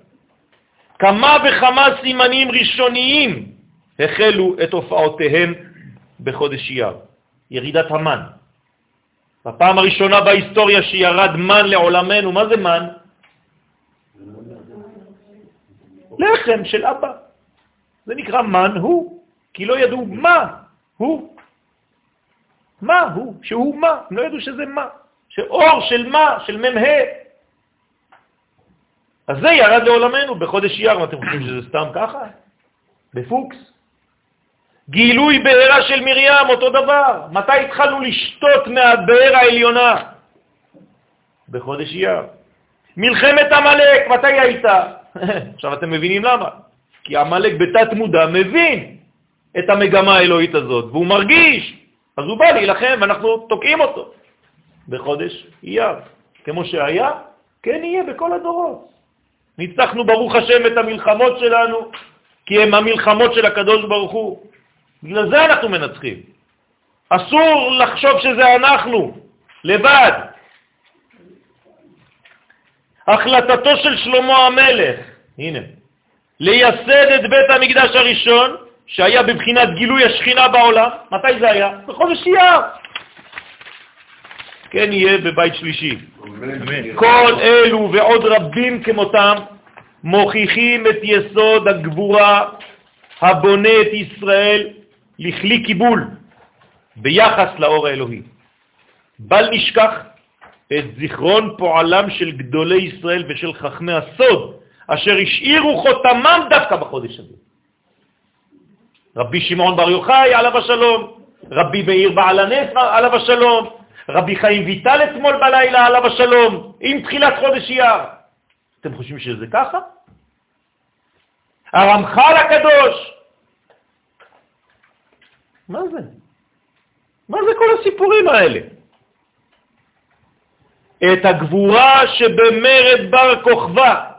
כמה וכמה סימנים ראשוניים החלו את הופעותיהם בחודש אייר. ירידת המן. בפעם הראשונה בהיסטוריה שירד מן לעולמנו, מה זה מן? לחם של אבא. זה נקרא מן הוא, כי לא ידעו מה הוא. מה הוא, שהוא מה, הם לא ידעו שזה מה, שאור של מה, של מ"ה. אז זה ירד לעולמנו בחודש אייר, אתם חושבים שזה סתם ככה? בפוקס. גילוי בעירה של מרים, אותו דבר. מתי התחלנו לשתות מהבאר העליונה? בחודש אייר. מלחמת המלאק, מתי הייתה? [LAUGHS] עכשיו אתם מבינים למה. כי המלאק בתת מודע מבין את המגמה האלוהית הזאת, והוא מרגיש, אז הוא בא להילחם ואנחנו תוקעים אותו. בחודש אייר. כמו שהיה, כן יהיה בכל הדורות. ניצחנו ברוך השם את המלחמות שלנו, כי הם המלחמות של הקדוש ברוך הוא. בגלל זה אנחנו מנצחים. אסור לחשוב שזה אנחנו, לבד. החלטתו של שלמה המלך, הנה, לייסד את בית המקדש הראשון, שהיה בבחינת גילוי השכינה בעולם, מתי זה היה? בחודש אייר. כן יהיה בבית שלישי. כל אלו ועוד רבים כמותם מוכיחים את יסוד הגבורה הבונה את ישראל לכלי קיבול ביחס לאור האלוהי. בל נשכח את זיכרון פועלם של גדולי ישראל ושל חכמי הסוד, אשר השאירו חותמם דווקא בחודש הזה. רבי שמעון בר יוחאי, עליו השלום, רבי מאיר בעל הנס, עליו השלום, רבי חיים ויטל אתמול בלילה, עליו השלום, עם תחילת חודש אייר. אתם חושבים שזה ככה? הרמח"ל הקדוש. מה זה? מה זה כל הסיפורים האלה? את הגבורה שבמרד בר כוכבא,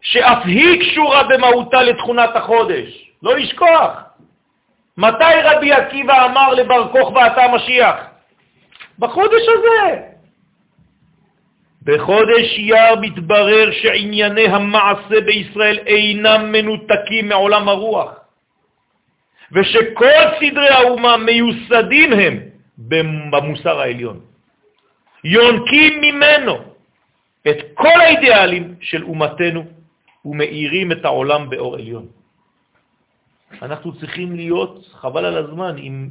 שאף היא קשורה במהותה לתכונת החודש. לא לשכוח. מתי רבי עקיבא אמר לבר כוכבא אתה משיח? בחודש הזה. בחודש יר מתברר שענייני המעשה בישראל אינם מנותקים מעולם הרוח, ושכל סדרי האומה מיוסדים הם במוסר העליון. יונקים ממנו את כל האידיאלים של אומתנו ומאירים את העולם באור עליון. אנחנו צריכים להיות, חבל על הזמן, עם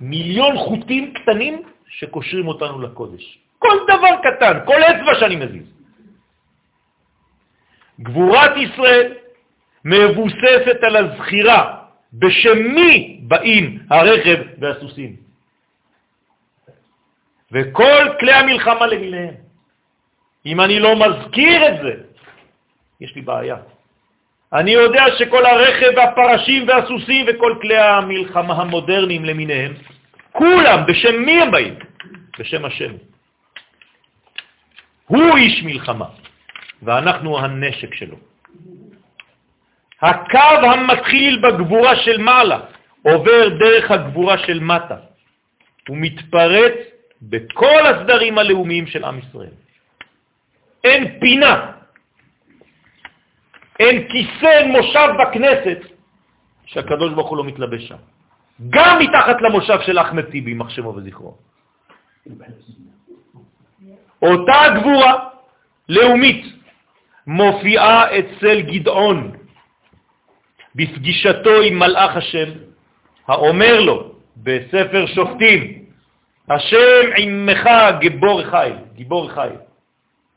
מיליון חוטים קטנים שקושרים אותנו לקודש. כל דבר קטן, כל אצבע שאני מזיז. גבורת ישראל מבוססת על הזכירה בשם מי באים הרכב והסוסים. וכל כלי המלחמה למיניהם. אם אני לא מזכיר את זה, יש לי בעיה. אני יודע שכל הרכב והפרשים והסוסים וכל כלי המלחמה המודרניים למיניהם, כולם, בשם מי הם באים? בשם השם. הוא איש מלחמה, ואנחנו הנשק שלו. הקו המתחיל בגבורה של מעלה עובר דרך הגבורה של מטה. הוא מתפרץ בכל הסדרים הלאומיים של עם ישראל. אין פינה, אין כיסא, אין מושב בכנסת שהקדוש ברוך הוא לא מתלבש שם. גם מתחת למושב של אחמד טיבי, מחשמו וזכרו. אותה גבורה לאומית מופיעה אצל גדעון בפגישתו עם מלאך השם, האומר לו בספר שופטים, השם עמך גיבור חיל, גיבור חיל.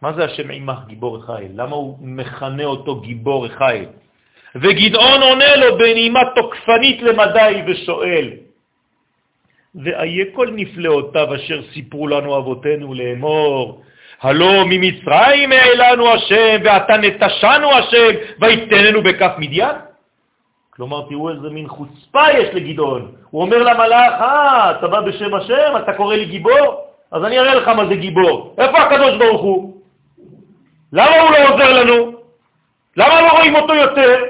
מה זה השם עמך גיבור חיל? למה הוא מכנה אותו גיבור חיל? וגדעון עונה לו בנעימה תוקפנית למדי ושואל, ואיה כל נפלאותיו אשר סיפרו לנו אבותינו לאמור, הלא ממצרים העלנו השם, ואתה נטשנו השם, ויתננו בכף מדיין? כלומר, תראו איזה מין חוצפה יש לגדעון. הוא אומר למלאך, אה, אתה בא בשם השם, אתה קורא לי גיבור? אז אני אראה לך מה זה גיבור. איפה הקדוש ברוך הוא? למה הוא לא עוזר לנו? למה לא רואים אותו יותר?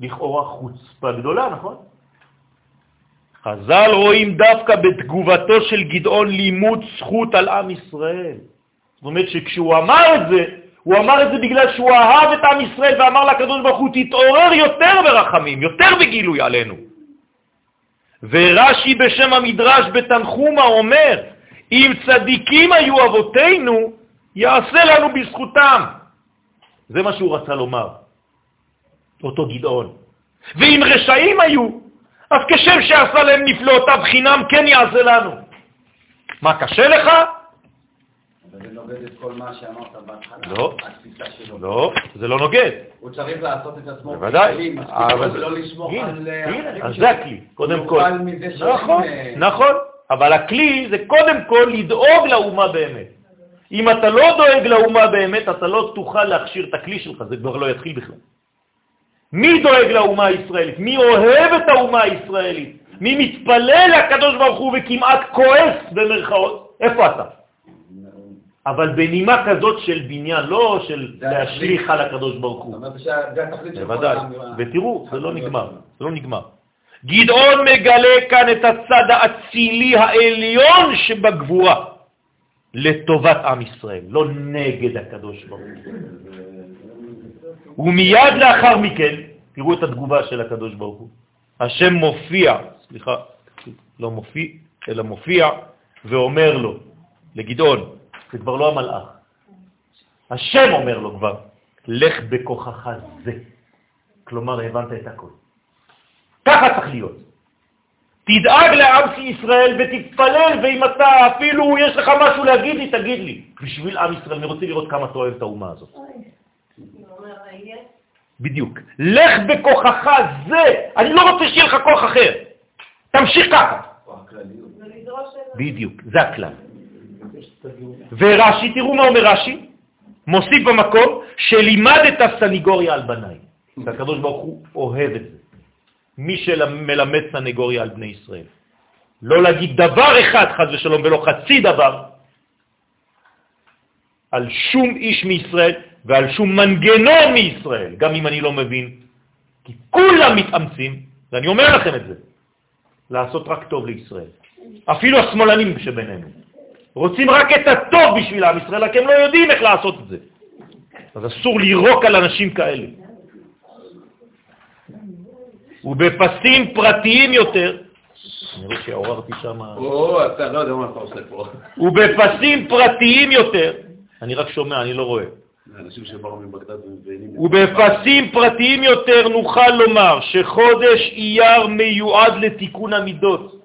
לכאורה חוצפה גדולה, נכון? חז"ל רואים דווקא בתגובתו של גדעון לימוד זכות על עם ישראל. זאת אומרת שכשהוא אמר את זה, הוא אמר את זה בגלל שהוא אהב את עם ישראל ואמר לקדוש ברוך הוא, תתעורר יותר ברחמים, יותר בגילוי עלינו. ורש"י בשם המדרש בתנחומה אומר, אם צדיקים היו אבותינו, יעשה לנו בזכותם. זה מה שהוא רצה לומר, אותו גדעון. ואם רשעים היו, אז כשם שעשה להם נפלאותיו חינם, כן יעשה לנו. מה, קשה לך? זה נוגד את כל מה שאמרת בהתחלה, לא, לא, זה לא נוגד. הוא צריך לעשות את עצמו בוודאי, אבל לא לשמור על... אז זה הכלי, קודם כל. נכון, נכון, אבל הכלי זה קודם כל לדאוג לאומה באמת. אם אתה לא דואג לאומה באמת, אתה לא תוכל להכשיר את הכלי שלך, זה כבר לא יתחיל בכלל. מי דואג לאומה הישראלית? מי אוהב את האומה הישראלית? מי מתפלל לקדוש ברוך הוא וכמעט כועס במרכאות? איפה אתה? אבל בנימה כזאת של בניין, לא של להשליך על הקדוש ברוך הוא. בוודאי, ותראו, זה לא נגמר, זה לא נגמר. גדעון מגלה כאן את הצד האצילי העליון שבגבורה לטובת עם ישראל, לא נגד הקדוש ברוך הוא. ומיד לאחר מכן, תראו את התגובה של הקדוש ברוך הוא. השם מופיע, סליחה, לא מופיע, אלא מופיע, ואומר לו, לגדעון, זה כבר לא המלאך. השם אומר לו כבר, לך בכוחך זה. כלומר, הבנת את הכל. ככה צריך להיות. תדאג לעם ישראל ותתפלל, ואם אתה אפילו יש לך משהו להגיד לי, תגיד לי. בשביל עם ישראל, אני רוצה לראות כמה אתה אוהב את האומה הזאת. בדיוק. לך בכוחך זה. אני לא רוצה שיהיה לך כוח אחר. תמשיך ככה. בדיוק, זה הכלל. ורש"י, תראו מה אומר רש"י, מוסיף במקום שלימד את הסניגוריה על בניי. [LAUGHS] והקדוש ברוך הוא אוהב את זה. מי שמלמד סניגוריה על בני ישראל. לא להגיד דבר אחד, חז ושלום, ולא חצי דבר, על שום איש מישראל ועל שום מנגנון מישראל, גם אם אני לא מבין, כי כולם מתאמצים, ואני אומר לכם את זה, לעשות רק טוב לישראל. אפילו השמאלנים שבינינו. רוצים רק את הטוב בשביל עם ישראל, רק הם לא יודעים איך לעשות את זה. אז אסור לירוק על אנשים כאלה. ובפסים פרטיים יותר, אני רואה שעוררתי שם... או, אתה לא יודע מה אתה עושה פה. ובפסים פרטיים יותר, אני רק שומע, אני לא רואה. ובפסים פרטיים יותר נוכל לומר שחודש אייר מיועד לתיקון המידות.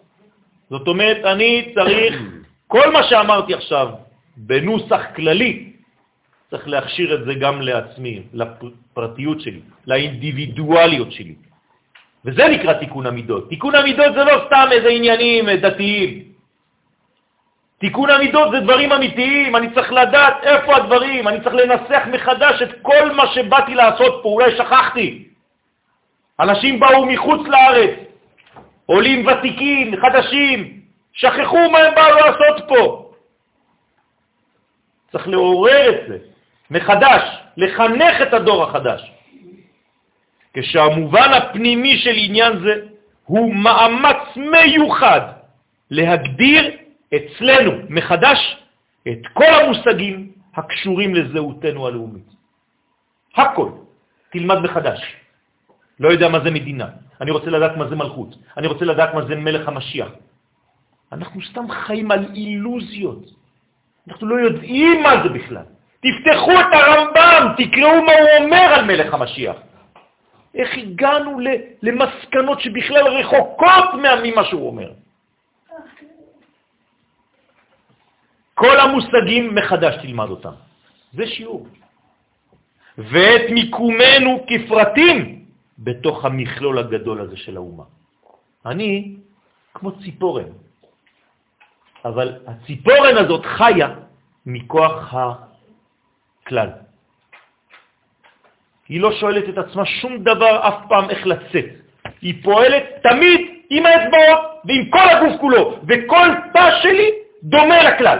זאת אומרת, אני צריך, [COUGHS] כל מה שאמרתי עכשיו, בנוסח כללי, צריך להכשיר את זה גם לעצמי, לפרטיות שלי, לאינדיבידואליות שלי. וזה נקרא תיקון המידות. תיקון המידות זה לא סתם איזה עניינים דתיים. תיקון המידות זה דברים אמיתיים, אני צריך לדעת איפה הדברים, אני צריך לנסח מחדש את כל מה שבאתי לעשות פה, אולי שכחתי. אנשים באו מחוץ לארץ, עולים ותיקים, חדשים, שכחו מה הם באו לעשות פה. צריך לעורר את זה מחדש, לחנך את הדור החדש. כשהמובן הפנימי של עניין זה הוא מאמץ מיוחד להגדיר אצלנו מחדש את כל המושגים הקשורים לזהותנו הלאומית. הכל. תלמד מחדש. לא יודע מה זה מדינה, אני רוצה לדעת מה זה מלכות, אני רוצה לדעת מה זה מלך המשיח. אנחנו סתם חיים על אילוזיות. אנחנו לא יודעים מה זה בכלל. תפתחו את הרמב"ם, תקראו מה הוא אומר על מלך המשיח. איך הגענו למסקנות שבכלל רחוקות ממה שהוא אומר. כל המושגים מחדש תלמד אותם. זה שיעור. ואת מיקומנו כפרטים בתוך המכלול הגדול הזה של האומה. אני כמו ציפורן, אבל הציפורן הזאת חיה מכוח הכלל. היא לא שואלת את עצמה שום דבר אף פעם איך לצאת. היא פועלת תמיד עם האצבעות ועם כל הגוף כולו, וכל תא שלי דומה לכלל.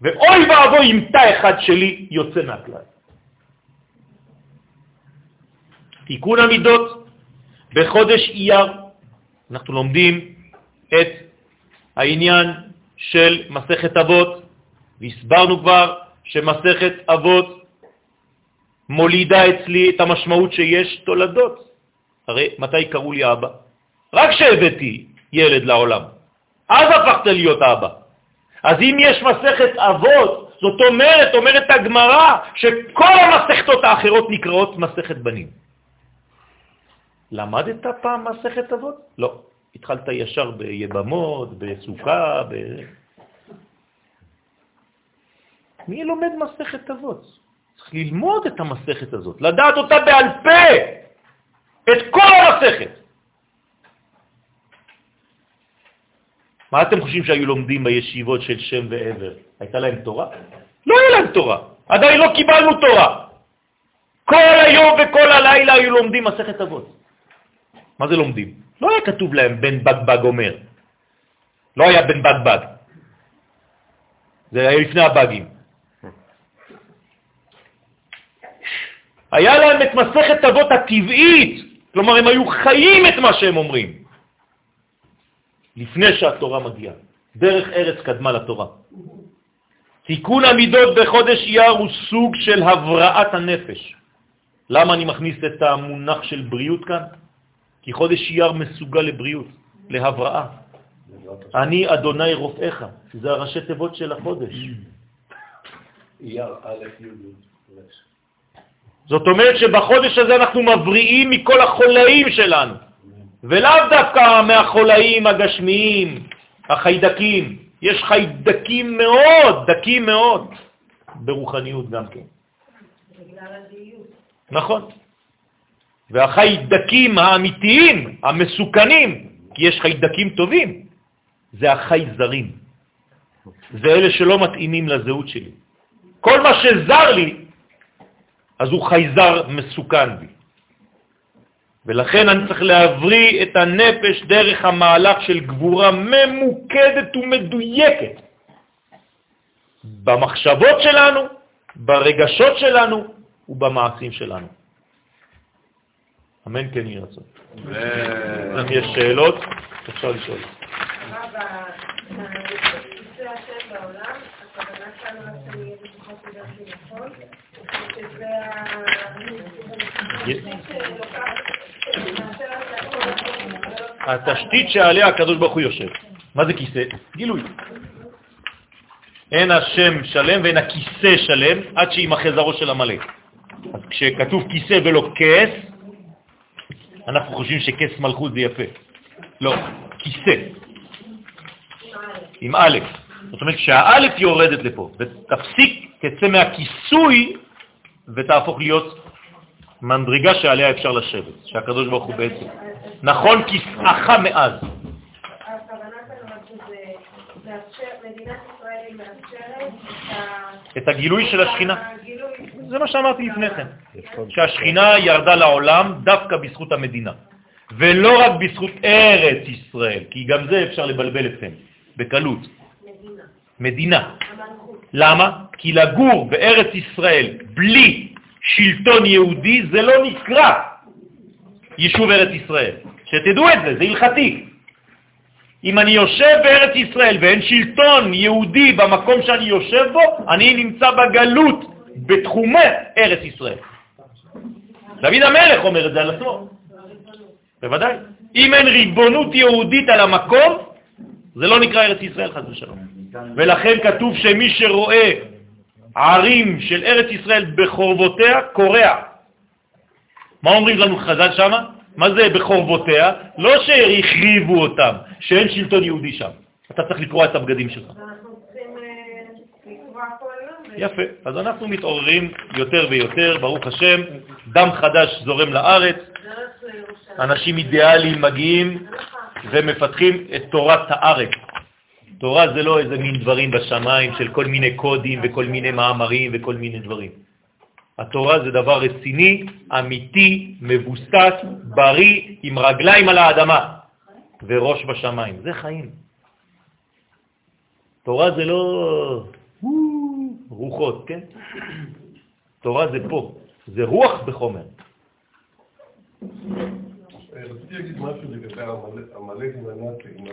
ואוי ואבוי אם תא אחד שלי יוצא מהכלל. תיקון המידות בחודש אייר, אנחנו לומדים את העניין של מסכת אבות, והסברנו כבר שמסכת אבות מולידה אצלי את המשמעות שיש תולדות. הרי מתי קראו לי אבא? רק כשהבאתי ילד לעולם. אז הפכת להיות אבא. אז אם יש מסכת אבות, זאת אומרת, אומרת הגמרא, שכל המסכתות האחרות נקראות מסכת בנים. למדת פעם מסכת אבות? לא. התחלת ישר ביבמות, בסוכה, ב... מי לומד מסכת אבות? צריך ללמוד את המסכת הזאת, לדעת אותה בעל פה, את כל המסכת. מה אתם חושבים שהיו לומדים בישיבות של שם ועבר? הייתה להם תורה? לא היה להם תורה, עדיין לא קיבלנו תורה. כל היום וכל הלילה היו לומדים מסכת אבות. מה זה לומדים? לא היה כתוב להם בן בגבג אומר. לא היה בן בגבג. זה היה לפני הבגים. היה להם את מסכת אבות הטבעית, כלומר הם היו חיים את מה שהם אומרים, לפני שהתורה מגיעה. דרך ארץ קדמה לתורה. תיקון המידות בחודש אייר הוא סוג של הבראת הנפש. למה אני מכניס את המונח של בריאות כאן? כי חודש אייר מסוגל לבריאות, להבראה. אני אדוני רופאיך, זה הראשי תיבות של החודש. אייר א' י' זאת אומרת שבחודש הזה אנחנו מבריאים מכל החולאים שלנו, ולאו דווקא מהחולאים הגשמיים, החיידקים. יש חיידקים מאוד, דקים מאוד, ברוחניות גם כן. נכון. והחיידקים האמיתיים, המסוכנים, כי יש חיידקים טובים, זה החייזרים. זה אלה שלא מתאימים לזהות שלי. כל מה שזר לי, אז הוא חייזר מסוכן בי. ולכן אני צריך להבריא את הנפש דרך המהלך של גבורה ממוקדת ומדויקת במחשבות שלנו, ברגשות שלנו ובמעשים שלנו. אמן כן יהיה רצון. אם יש שאלות, אפשר לשאול. התשתית שעליה הקדוש ברוך הוא יושב. מה זה כיסא? גילוי. אין השם שלם ואין הכיסא שלם עד שימחה זרו של המלא. אז כשכתוב כיסא ולא כס, אנחנו חושבים שכס מלכות זה יפה. לא, כיסא. עם א'. זאת אומרת שהאלף יורדת לפה, ותפסיק, תצא מהכיסוי ותהפוך להיות מדרגה שעליה אפשר לשבת, שהקדוש ברוך הוא בעצם. נכון כיסאך מאז. את הגילוי של השכינה. זה מה שאמרתי לפני כן, שהשכינה ירדה לעולם דווקא בזכות המדינה, ולא רק בזכות ארץ ישראל, כי גם זה אפשר לבלבל אתכם בקלות. מדינה. למה? כי לגור בארץ ישראל בלי שלטון יהודי זה לא נקרא יישוב ארץ ישראל. שתדעו את זה, זה הלכתי. אם אני יושב בארץ ישראל ואין שלטון יהודי במקום שאני יושב בו, אני נמצא בגלות בתחומי ארץ ישראל. דוד המלך אומר את זה על עצמו. בוודאי. אם אין ריבונות יהודית על המקום, זה לא נקרא ארץ ישראל, חס ושלום. ולכן כתוב שמי שרואה ערים של ארץ ישראל בחורבותיה, קורע. מה אומרים לנו חז"ל שמה? מה זה בחורבותיה? לא שהחריבו אותם, שאין שלטון יהודי שם. אתה צריך לקרוע את הבגדים שלך. יפה. אז אנחנו מתעוררים יותר ויותר, ברוך השם, דם חדש זורם לארץ, אנשים אידיאליים מגיעים ומפתחים את תורת הארץ. תורה זה לא איזה מין דברים בשמיים של כל מיני קודים וכל מיני מאמרים וכל מיני דברים. התורה זה דבר רציני, אמיתי, מבוסס, בריא, עם רגליים על האדמה וראש בשמיים. זה חיים. תורה זה לא רוחות, כן? תורה זה פה, זה רוח בחומר. רציתי להגיד משהו לגבי עמלק והנאצים,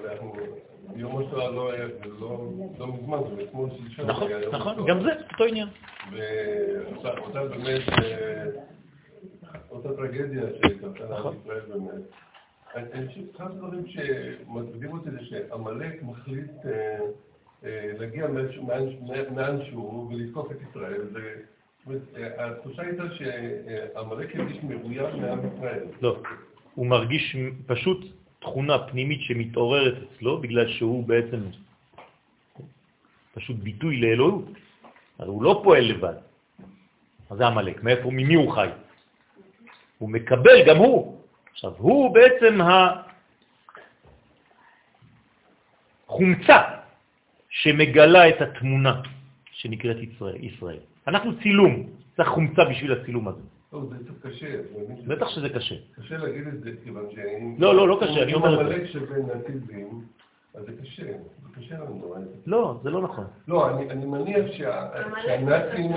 יום השואה לא היה, לא, לא מזמן, זה אתמול שלשום. נכון, נכון, גם זה אותו עניין. ואותה באמת, אה, אותה טרגדיה שקרתה לעם נכון. ישראל באמת. אני חושב שאחד הדברים שמטרידים אותי זה שעמלק מחליט אה, אה, להגיע מאנשהו ולתקוף את ישראל. התחושה הייתה שעמלק הרגיש מאוים מעם ישראל. לא. הוא מרגיש פשוט תכונה פנימית שמתעוררת אצלו, בגלל שהוא בעצם פשוט ביטוי לאלוהות. הרי הוא לא פועל לבד. מה זה המלאק? מאיפה, ממי הוא חי? הוא מקבל גם הוא. עכשיו, הוא בעצם החומצה שמגלה את התמונה שנקראת ישראל. אנחנו צילום, צריך חומצה בשביל הצילום הזה. לא, זה קצת קשה. בטח שזה קשה. קשה להגיד את זה, כיוון שאם... לא, לא, לא קשה, אני אומר את זה. אם שבין נאציזם, אז זה קשה. זה קשה לנו. לא, זה לא נכון. לא, אני מניח שהנאצים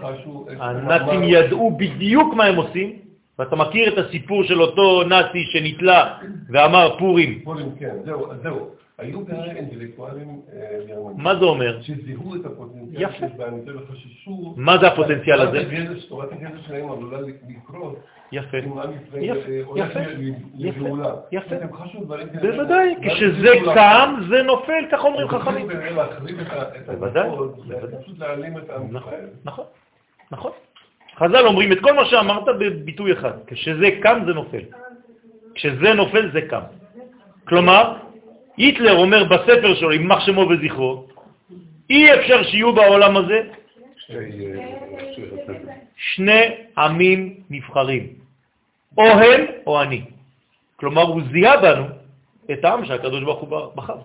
חשו... הנאצים ידעו בדיוק מה הם עושים, ואתה מכיר את הסיפור של אותו נאצי שנתלה ואמר פורים. פורים, כן, זהו. היו כנראה אינטלקטואלים גרמנים. מה זה אומר? שזיהו את הפוטנציאל שיש בהם יותר וחששו... מה זה הפוטנציאל הזה? תורת הגזע שלהם עלולה לקרות. יפה. יפה. יפה. יפה. בוודאי, כשזה קם, זה נופל, כך אומרים חכמים. בוודאי. פשוט להעלים את העם נכון, נכון. חז"ל אומרים את כל מה שאמרת בביטוי אחד. כשזה קם, זה נופל. כשזה נופל, זה קם. כלומר, היטלר אומר בספר שלו, יימח שמו וזכרו, אי אפשר שיהיו בעולם הזה שני עמים נבחרים, או הם או אני. כלומר, הוא זיהה בנו את העם שהקדוש ברוך הוא בחר.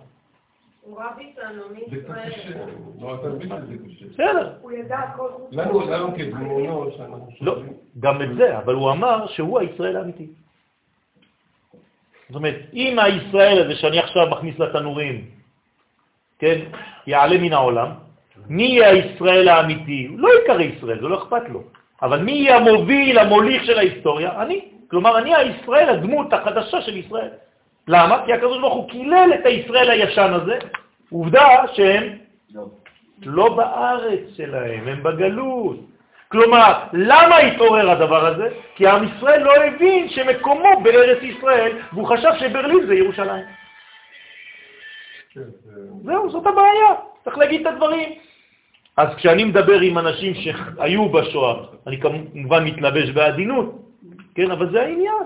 הוא רב איתנו, מי זה קצת ישראל? קשה, לא, אתה מבין שזה קשה. בסדר. הוא ידע הכל. לנו, לנו כדמונו, שאנחנו לא, שואלים, גם את זה, אבל הוא אמר שהוא הישראל האמיתי. זאת אומרת, אם הישראל הזה שאני עכשיו מכניס לתנורים, כן, יעלה מן העולם, מי יהיה הישראל האמיתי? הוא לא יקרא ישראל, זה לא אכפת לו. אבל מי יהיה המוביל, המוליך של ההיסטוריה? אני. כלומר, אני הישראל, הדמות החדשה של ישראל. למה? כי הקדוש ברוך הוא קילל את הישראל הישן הזה. עובדה שהם לא. לא בארץ שלהם, הם בגלות. כלומר, למה התעורר הדבר הזה? כי עם ישראל לא הבין שמקומו בארץ ישראל, והוא חשב שברלין זה ירושלים. זה- זהו, זאת הבעיה, צריך להגיד את הדברים. אז כשאני מדבר עם אנשים שהיו בשואה, אני כמובן מתלבש בעדינות, כן, אבל זה העניין.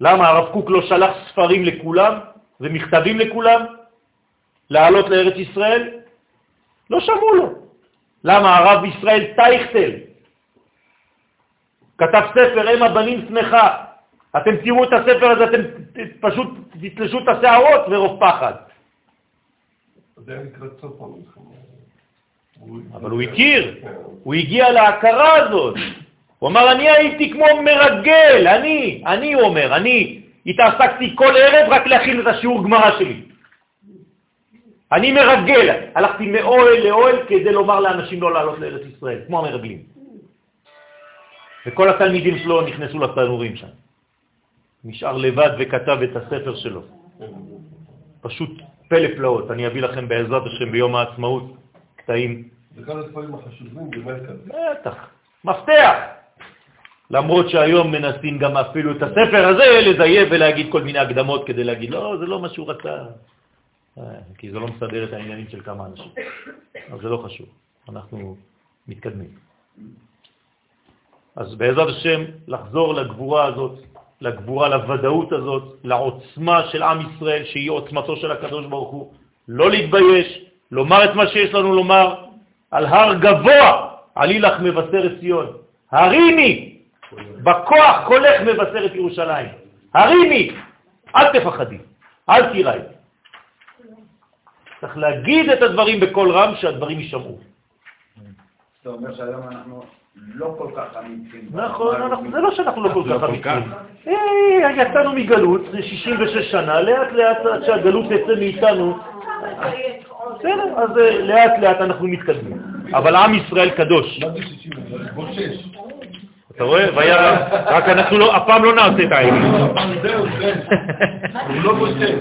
למה הרב קוק לא שלח ספרים לכולם ומכתבים לכולם לעלות לארץ ישראל? לא שמעו לו. למה הרב ישראל טייכטל כתב ספר, אם הבנים שמחה. אתם תראו את הספר הזה, אתם פשוט תתלשו את השערות ורוב פחד. זה היה לקראת סוף המלחמה. אבל הוא הכיר. הוא הגיע להכרה הזאת. הוא אמר, אני הייתי כמו מרגל, אני, אני, הוא אומר, אני התעסקתי כל ערב רק להכין את השיעור גמרא שלי. אני מרגל, הלכתי מאוהל לאוהל כדי לומר לאנשים לא לעלות לארץ ישראל, כמו המרגלים. וכל התלמידים שלו נכנסו לתנורים שם. נשאר לבד וכתב את הספר שלו. פשוט פלא פלאות. אני אביא לכם בעזרת השם ביום העצמאות קטעים זה אחד הדברים החשובים במרכז. בטח, מפתח. למרות שהיום מנסים גם אפילו את הספר הזה לזייף ולהגיד כל מיני הקדמות כדי להגיד, לא, זה לא מה שהוא רצה. אה, כי זה לא מסדר את העניינים של כמה אנשים. אבל זה לא חשוב, אנחנו מתקדמים. אז בעזרת השם, לחזור לגבורה הזאת, לגבורה, לוודאות הזאת, לעוצמה של עם ישראל, שהיא עוצמתו של הקדוש ברוך הוא, לא להתבייש, לומר את מה שיש לנו לומר, על הר גבוה עלי לך מבשרת ציון. הרימי, בכוח קולך מבשרת ירושלים. הרימי, אל תפחדי, אל תיראי. צריך להגיד את הדברים בקול רם, שהדברים יישמעו. אתה אומר שהיום אנחנו לא כל כך אמיצים. נכון, זה לא שאנחנו לא כל כך אמיצים. אה, יצאנו מגלות, זה 66 שנה, לאט לאט עד שהגלות תצא מאיתנו. בסדר, אז אה, לאט לאט אנחנו מתקדמים. אבל עם ישראל קדוש. מה זה 60? בושש. אתה רואה? רק אנחנו לא, הפעם לא נעשה את העניין. זהו, זהו. הוא לא זה?